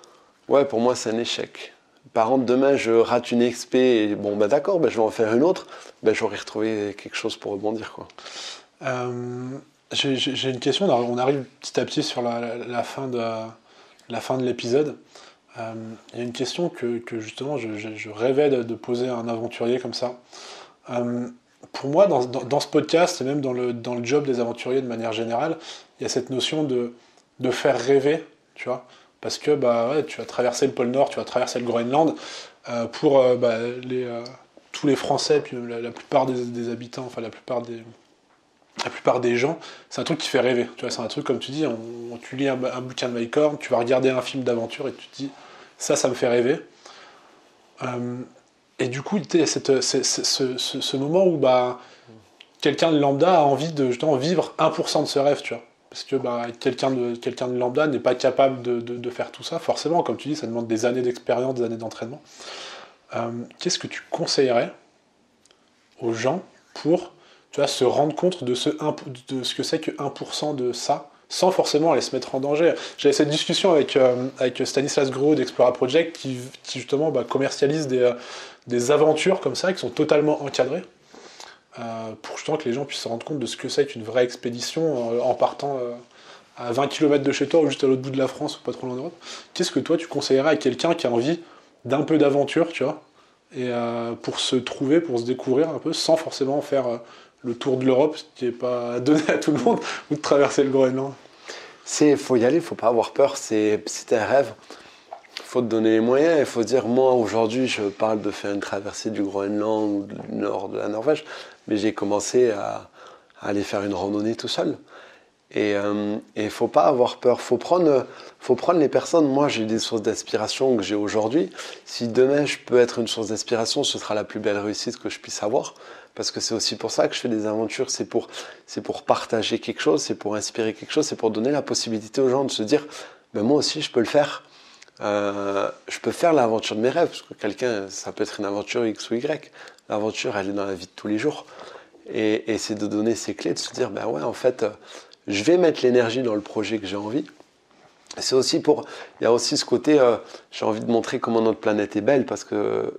ouais, pour moi, c'est un échec. Par contre, demain, je rate une expé et bon, bah d'accord, bah, je vais en faire une autre, bah, j'aurai retrouvé quelque chose pour rebondir. Quoi. Euh, j'ai une question, on arrive petit à petit sur la, fin de, la fin de l'épisode. Euh, il y a une question que, justement je, rêvais de, poser à un aventurier comme ça. Euh, pour moi, dans, ce podcast, et même dans le, dans le job des aventuriers de manière générale, il y a cette notion de, de faire rêver, tu vois. Parce que bah, ouais, tu as traversé le pôle Nord, tu as traversé le Groenland, euh, pour euh, bah, euh, tous les Français, puis la, plupart des, habitants, enfin la plupart des, la plupart des gens, c'est un truc qui fait rêver. Tu vois, c'est un truc, comme tu dis, tu lis un, bouquin de Mike tu vas regarder un film d'aventure et tu te dis, ça, ça me fait rêver. Et du coup, il ce, moment où bah, quelqu'un de lambda a envie de vivre 1% de ce rêve, tu vois. Parce que bah, quelqu'un de, quelqu'un de lambda n'est pas capable de, faire tout ça, forcément, comme tu dis, ça demande des années d'expérience, des années d'entraînement. Euh, qu'est-ce que tu conseillerais aux gens pour tu vois, se rendre compte de ce, de ce que c'est que 1% de ça sans forcément aller se mettre en danger? J'avais cette discussion avec, euh, avec Stanislas Gros d'Explora Project qui, justement bah, commercialise des, euh, des, aventures comme ça qui sont totalement encadrées euh, pour justement que les gens puissent se rendre compte de ce que c'est qu'une vraie expédition en partant à 20 km de chez toi ou juste à l'autre bout de la France ou pas trop loin d'Europe. Qu'est-ce que toi tu conseillerais à quelqu'un qui a envie d'un peu d'aventure, tu vois, et pour se trouver, pour se découvrir un peu sans forcément faire le tour de l'Europe, ce qui n'est pas donné à tout le monde, ou de traverser le Groenland? Il faut y aller, faut pas avoir peur, c'est un rêve. Faut te donner les moyens, il faut dire, moi aujourd'hui je parle de faire une traversée du Groenland ou du nord de la Norvège, mais j'ai commencé à, aller faire une randonnée tout seul. Et il euh, ne faut pas avoir peur, faut prendre, faut prendre les personnes. Moi, j'ai des sources d'inspiration que j'ai aujourd'hui. Si demain je peux être une source d'inspiration, ce sera la plus belle réussite que je puisse avoir parce que c'est aussi pour ça que je fais des aventures, c'est pour, pour partager quelque chose, c'est pour inspirer quelque chose, c'est pour donner la possibilité aux gens de se dire, ben moi aussi je peux le faire. Je peux faire l'aventure de mes rêves, parce que quelqu'un, ça peut être une aventure X ou Y. L'aventure, elle est dans la vie de tous les jours. Et, c'est de donner ces clés, de se dire, ben ouais, en fait, je vais mettre l'énergie dans le projet que j'ai envie. C'est aussi pour, il y a aussi ce côté, j'ai envie de montrer comment notre planète est belle, parce que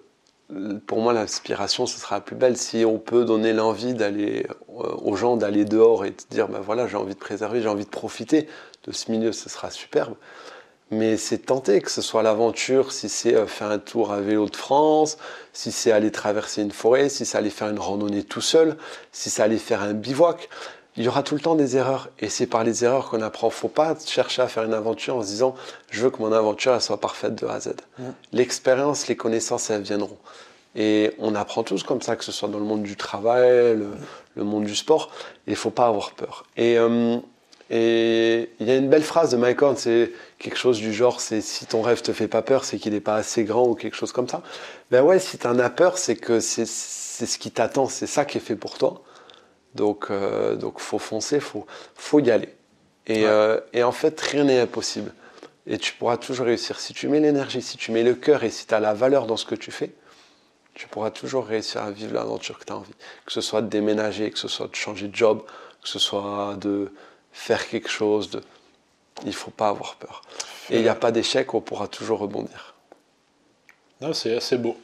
pour moi, l'inspiration, ce sera plus belle si on peut donner l'envie d'aller euh, aux gens d'aller dehors et de dire ben voilà, j'ai envie de préserver, j'ai envie de profiter de ce milieu, ce sera superbe. Mais c'est tenter que ce soit l'aventure, si c'est euh, faire un tour à vélo de France, si c'est aller traverser une forêt, si c'est aller faire une randonnée tout seul, si c'est aller faire un bivouac. Il y aura tout le temps des erreurs et c'est par les erreurs qu'on apprend. Faut pas chercher à faire une aventure en se disant je veux que mon aventure soit parfaite de A à Z. Mm. L'expérience, les connaissances, elles viendront. Et on apprend tous comme ça, que ce soit dans le monde du travail, le, monde du sport. Et il faut pas avoir peur. Euh, et il y a une belle phrase de Mike Horn, c'est quelque chose du genre, c'est si ton rêve te fait pas peur, c'est qu'il n'est pas assez grand ou quelque chose comme ça. Ben ouais, si tu en as peur, c'est que c'est ce qui t'attend, c'est ça qui est fait pour toi. Donc, euh, donc faut foncer, faut, faut y aller. Et, euh, et en fait, rien n'est impossible. Et tu pourras toujours réussir. Si tu mets l'énergie, si tu mets le cœur et si tu as la valeur dans ce que tu fais, tu pourras toujours réussir à vivre l'aventure que tu as envie. Que ce soit de déménager, que ce soit de changer de job, que ce soit de faire quelque chose. De... Il ne faut pas avoir peur. Et il n'y a pas d'échec, on pourra toujours rebondir. c'est assez beau.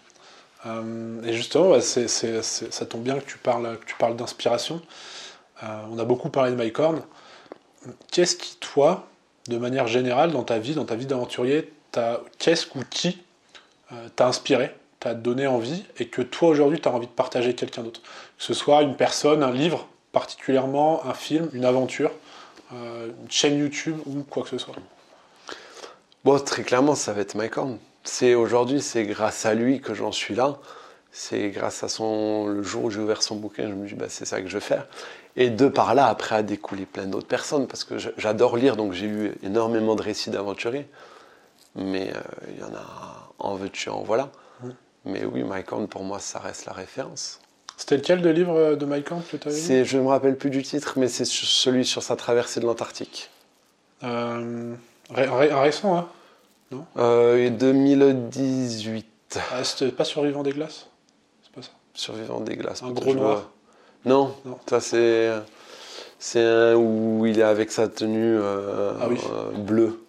Euh, et justement, ça tombe bien que tu parles, parles d'inspiration. Euh, on a beaucoup parlé de Mike Horn. Qu'est-ce qui, toi, de manière générale, dans ta vie, dans ta vie d'aventurier, qu'est-ce ou qui euh, t'a inspiré, t'a donné envie, et que toi, aujourd'hui, tu as envie de partager avec quelqu'un d'autre? Que ce soit une personne, un livre, particulièrement un film, une aventure, une chaîne YouTube ou quoi que ce soit Bon, très clairement, ça va être Mike Horn c'est aujourd'hui, c'est grâce à lui que j'en suis là. C'est grâce à son le jour où j'ai ouvert son bouquin, je me dis bah, c'est ça que je vais faire. Et de par là, après, a découlé plein d'autres personnes parce que j'adore lire, donc j'ai eu énormément de récits d'aventuriers. Mais euh, il y en a en veux-tu, en voilà. Mmh. Mais oui, Mike Horn, pour moi, ça reste la référence. C'était lequel de livre euh, de Mike Horn que tu avais lu Je ne me rappelle plus du titre, mais c'est celui sur sa traversée de l'Antarctique. Euh, récent, hein non euh, 2018. Ah, c'était pas Survivant des glaces C'est pas ça Survivant des glaces. Un gros noir non, ça c'est. C'est un où il est avec sa tenue euh, ah euh, bleue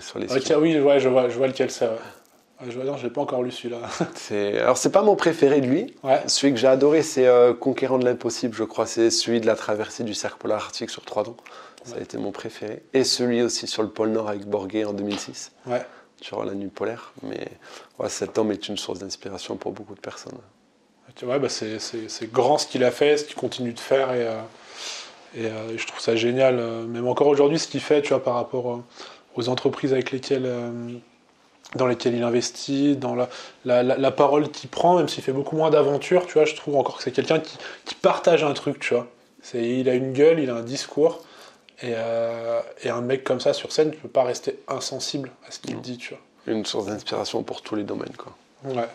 sur les oui, ouais, je, vois, je vois lequel c'est. Ouais. je vois, j'ai pas encore lu celui-là. c'est... Alors, c'est pas mon préféré de lui. Ouais. Celui que j'ai adoré, c'est euh, Conquérant de l'impossible, je crois. C'est celui de la traversée du cercle polaire arctique sur trois dents. Ça a été mon préféré. Et celui aussi sur le pôle Nord avec Borgé en 2006. Ouais. Sur la nuit polaire. Mais ouais, cet homme est une source d'inspiration pour beaucoup de personnes. Ouais, bah c'est, grand ce qu'il a fait, ce qu'il continue de faire. Et, euh, euh, je trouve ça génial. Même encore aujourd'hui, ce qu'il fait tu vois, par rapport aux entreprises avec lesquelles dans lesquelles il investit, dans la, la, la, parole qu'il prend, même s'il fait beaucoup moins d'aventures, tu vois, je trouve encore que c'est quelqu'un qui, qui, partage un truc, tu vois. C'est, il a une gueule, il a un discours, euh, et, un mec comme ça sur scène, tu peux pas rester insensible à ce qu'il dit, tu vois. Une source d'inspiration pour tous les domaines, quoi. Ouais.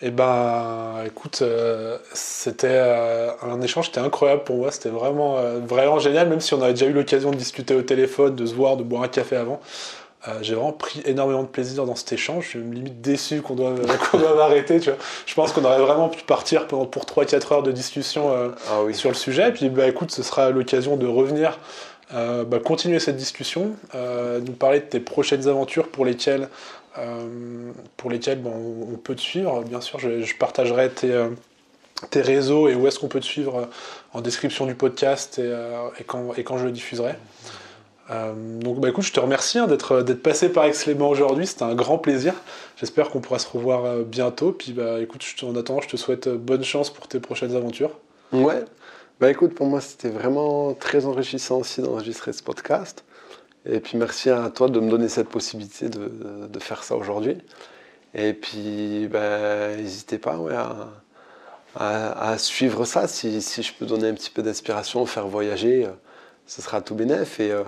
Et eh ben, écoute, euh, c'était euh, un échange, c'était incroyable pour moi, c'était vraiment, vraiment génial, même si on avait déjà eu l'occasion de discuter au téléphone, de se voir, de boire un café avant. J'ai vraiment pris énormément de plaisir dans cet échange. Je suis limite déçu qu'on doive, qu arrêter. Tu vois. Je pense qu'on aurait vraiment pu partir pour, pour 3-4 heures de discussion ah oui. sur le sujet. Puis bah, écoute, ce sera l'occasion de revenir euh, bah, continuer cette discussion, euh, nous parler de tes prochaines aventures pour lesquelles, euh, pour lesquelles on, peut te suivre. Bien sûr, je, partagerai tes, tes, réseaux et où est-ce qu'on peut te suivre en description du podcast et, quand, et quand, je le diffuserai. Donc bah, écoute, je te remercie hein, d'être passé par Exclément aujourd'hui, c'était un grand plaisir. J'espère qu'on pourra se revoir bientôt. Puis bah écoute, en attendant, je te souhaite bonne chance pour tes prochaines aventures. Ouais, bah écoute, pour moi, c'était vraiment très enrichissant aussi d'enregistrer ce podcast. Et puis merci à toi de me donner cette possibilité de, de faire ça aujourd'hui. Et puis, bah, n'hésitez pas ouais, à, suivre ça. Si, si, je peux donner un petit peu d'inspiration, faire voyager, euh, ce sera tout bénef. Et, euh,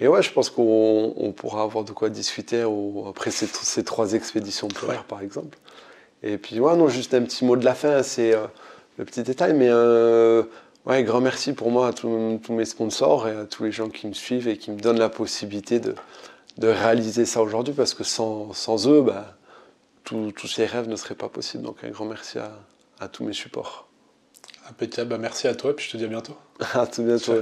et ouais, je pense qu'on pourra avoir de quoi discuter après ces, ces, trois expéditions polaires, par exemple. Et puis, ouais, non, juste un petit mot de la fin, c'est euh, le petit détail, mais Ouais, grand merci pour moi à tous, mes sponsors et à tous les gens qui me suivent et qui me donnent la possibilité de, de réaliser ça aujourd'hui parce que sans, sans eux, bah, tous ces rêves ne seraient pas possibles. Donc un grand merci à, à tous mes supports. Impeccable, bah, merci à toi et puis je te dis à bientôt. à tout bientôt.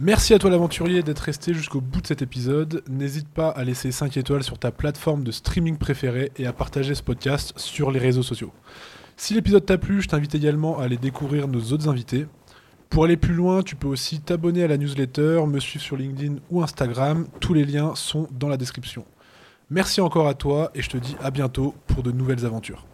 Merci à toi l'aventurier d'être resté jusqu'au bout de cet épisode. N'hésite pas à laisser 5 étoiles sur ta plateforme de streaming préférée et à partager ce podcast sur les réseaux sociaux. Si l'épisode t'a plu, je t'invite également à aller découvrir nos autres invités. Pour aller plus loin, tu peux aussi t'abonner à la newsletter, me suivre sur LinkedIn ou Instagram. Tous les liens sont dans la description. Merci encore à toi et je te dis à bientôt pour de nouvelles aventures.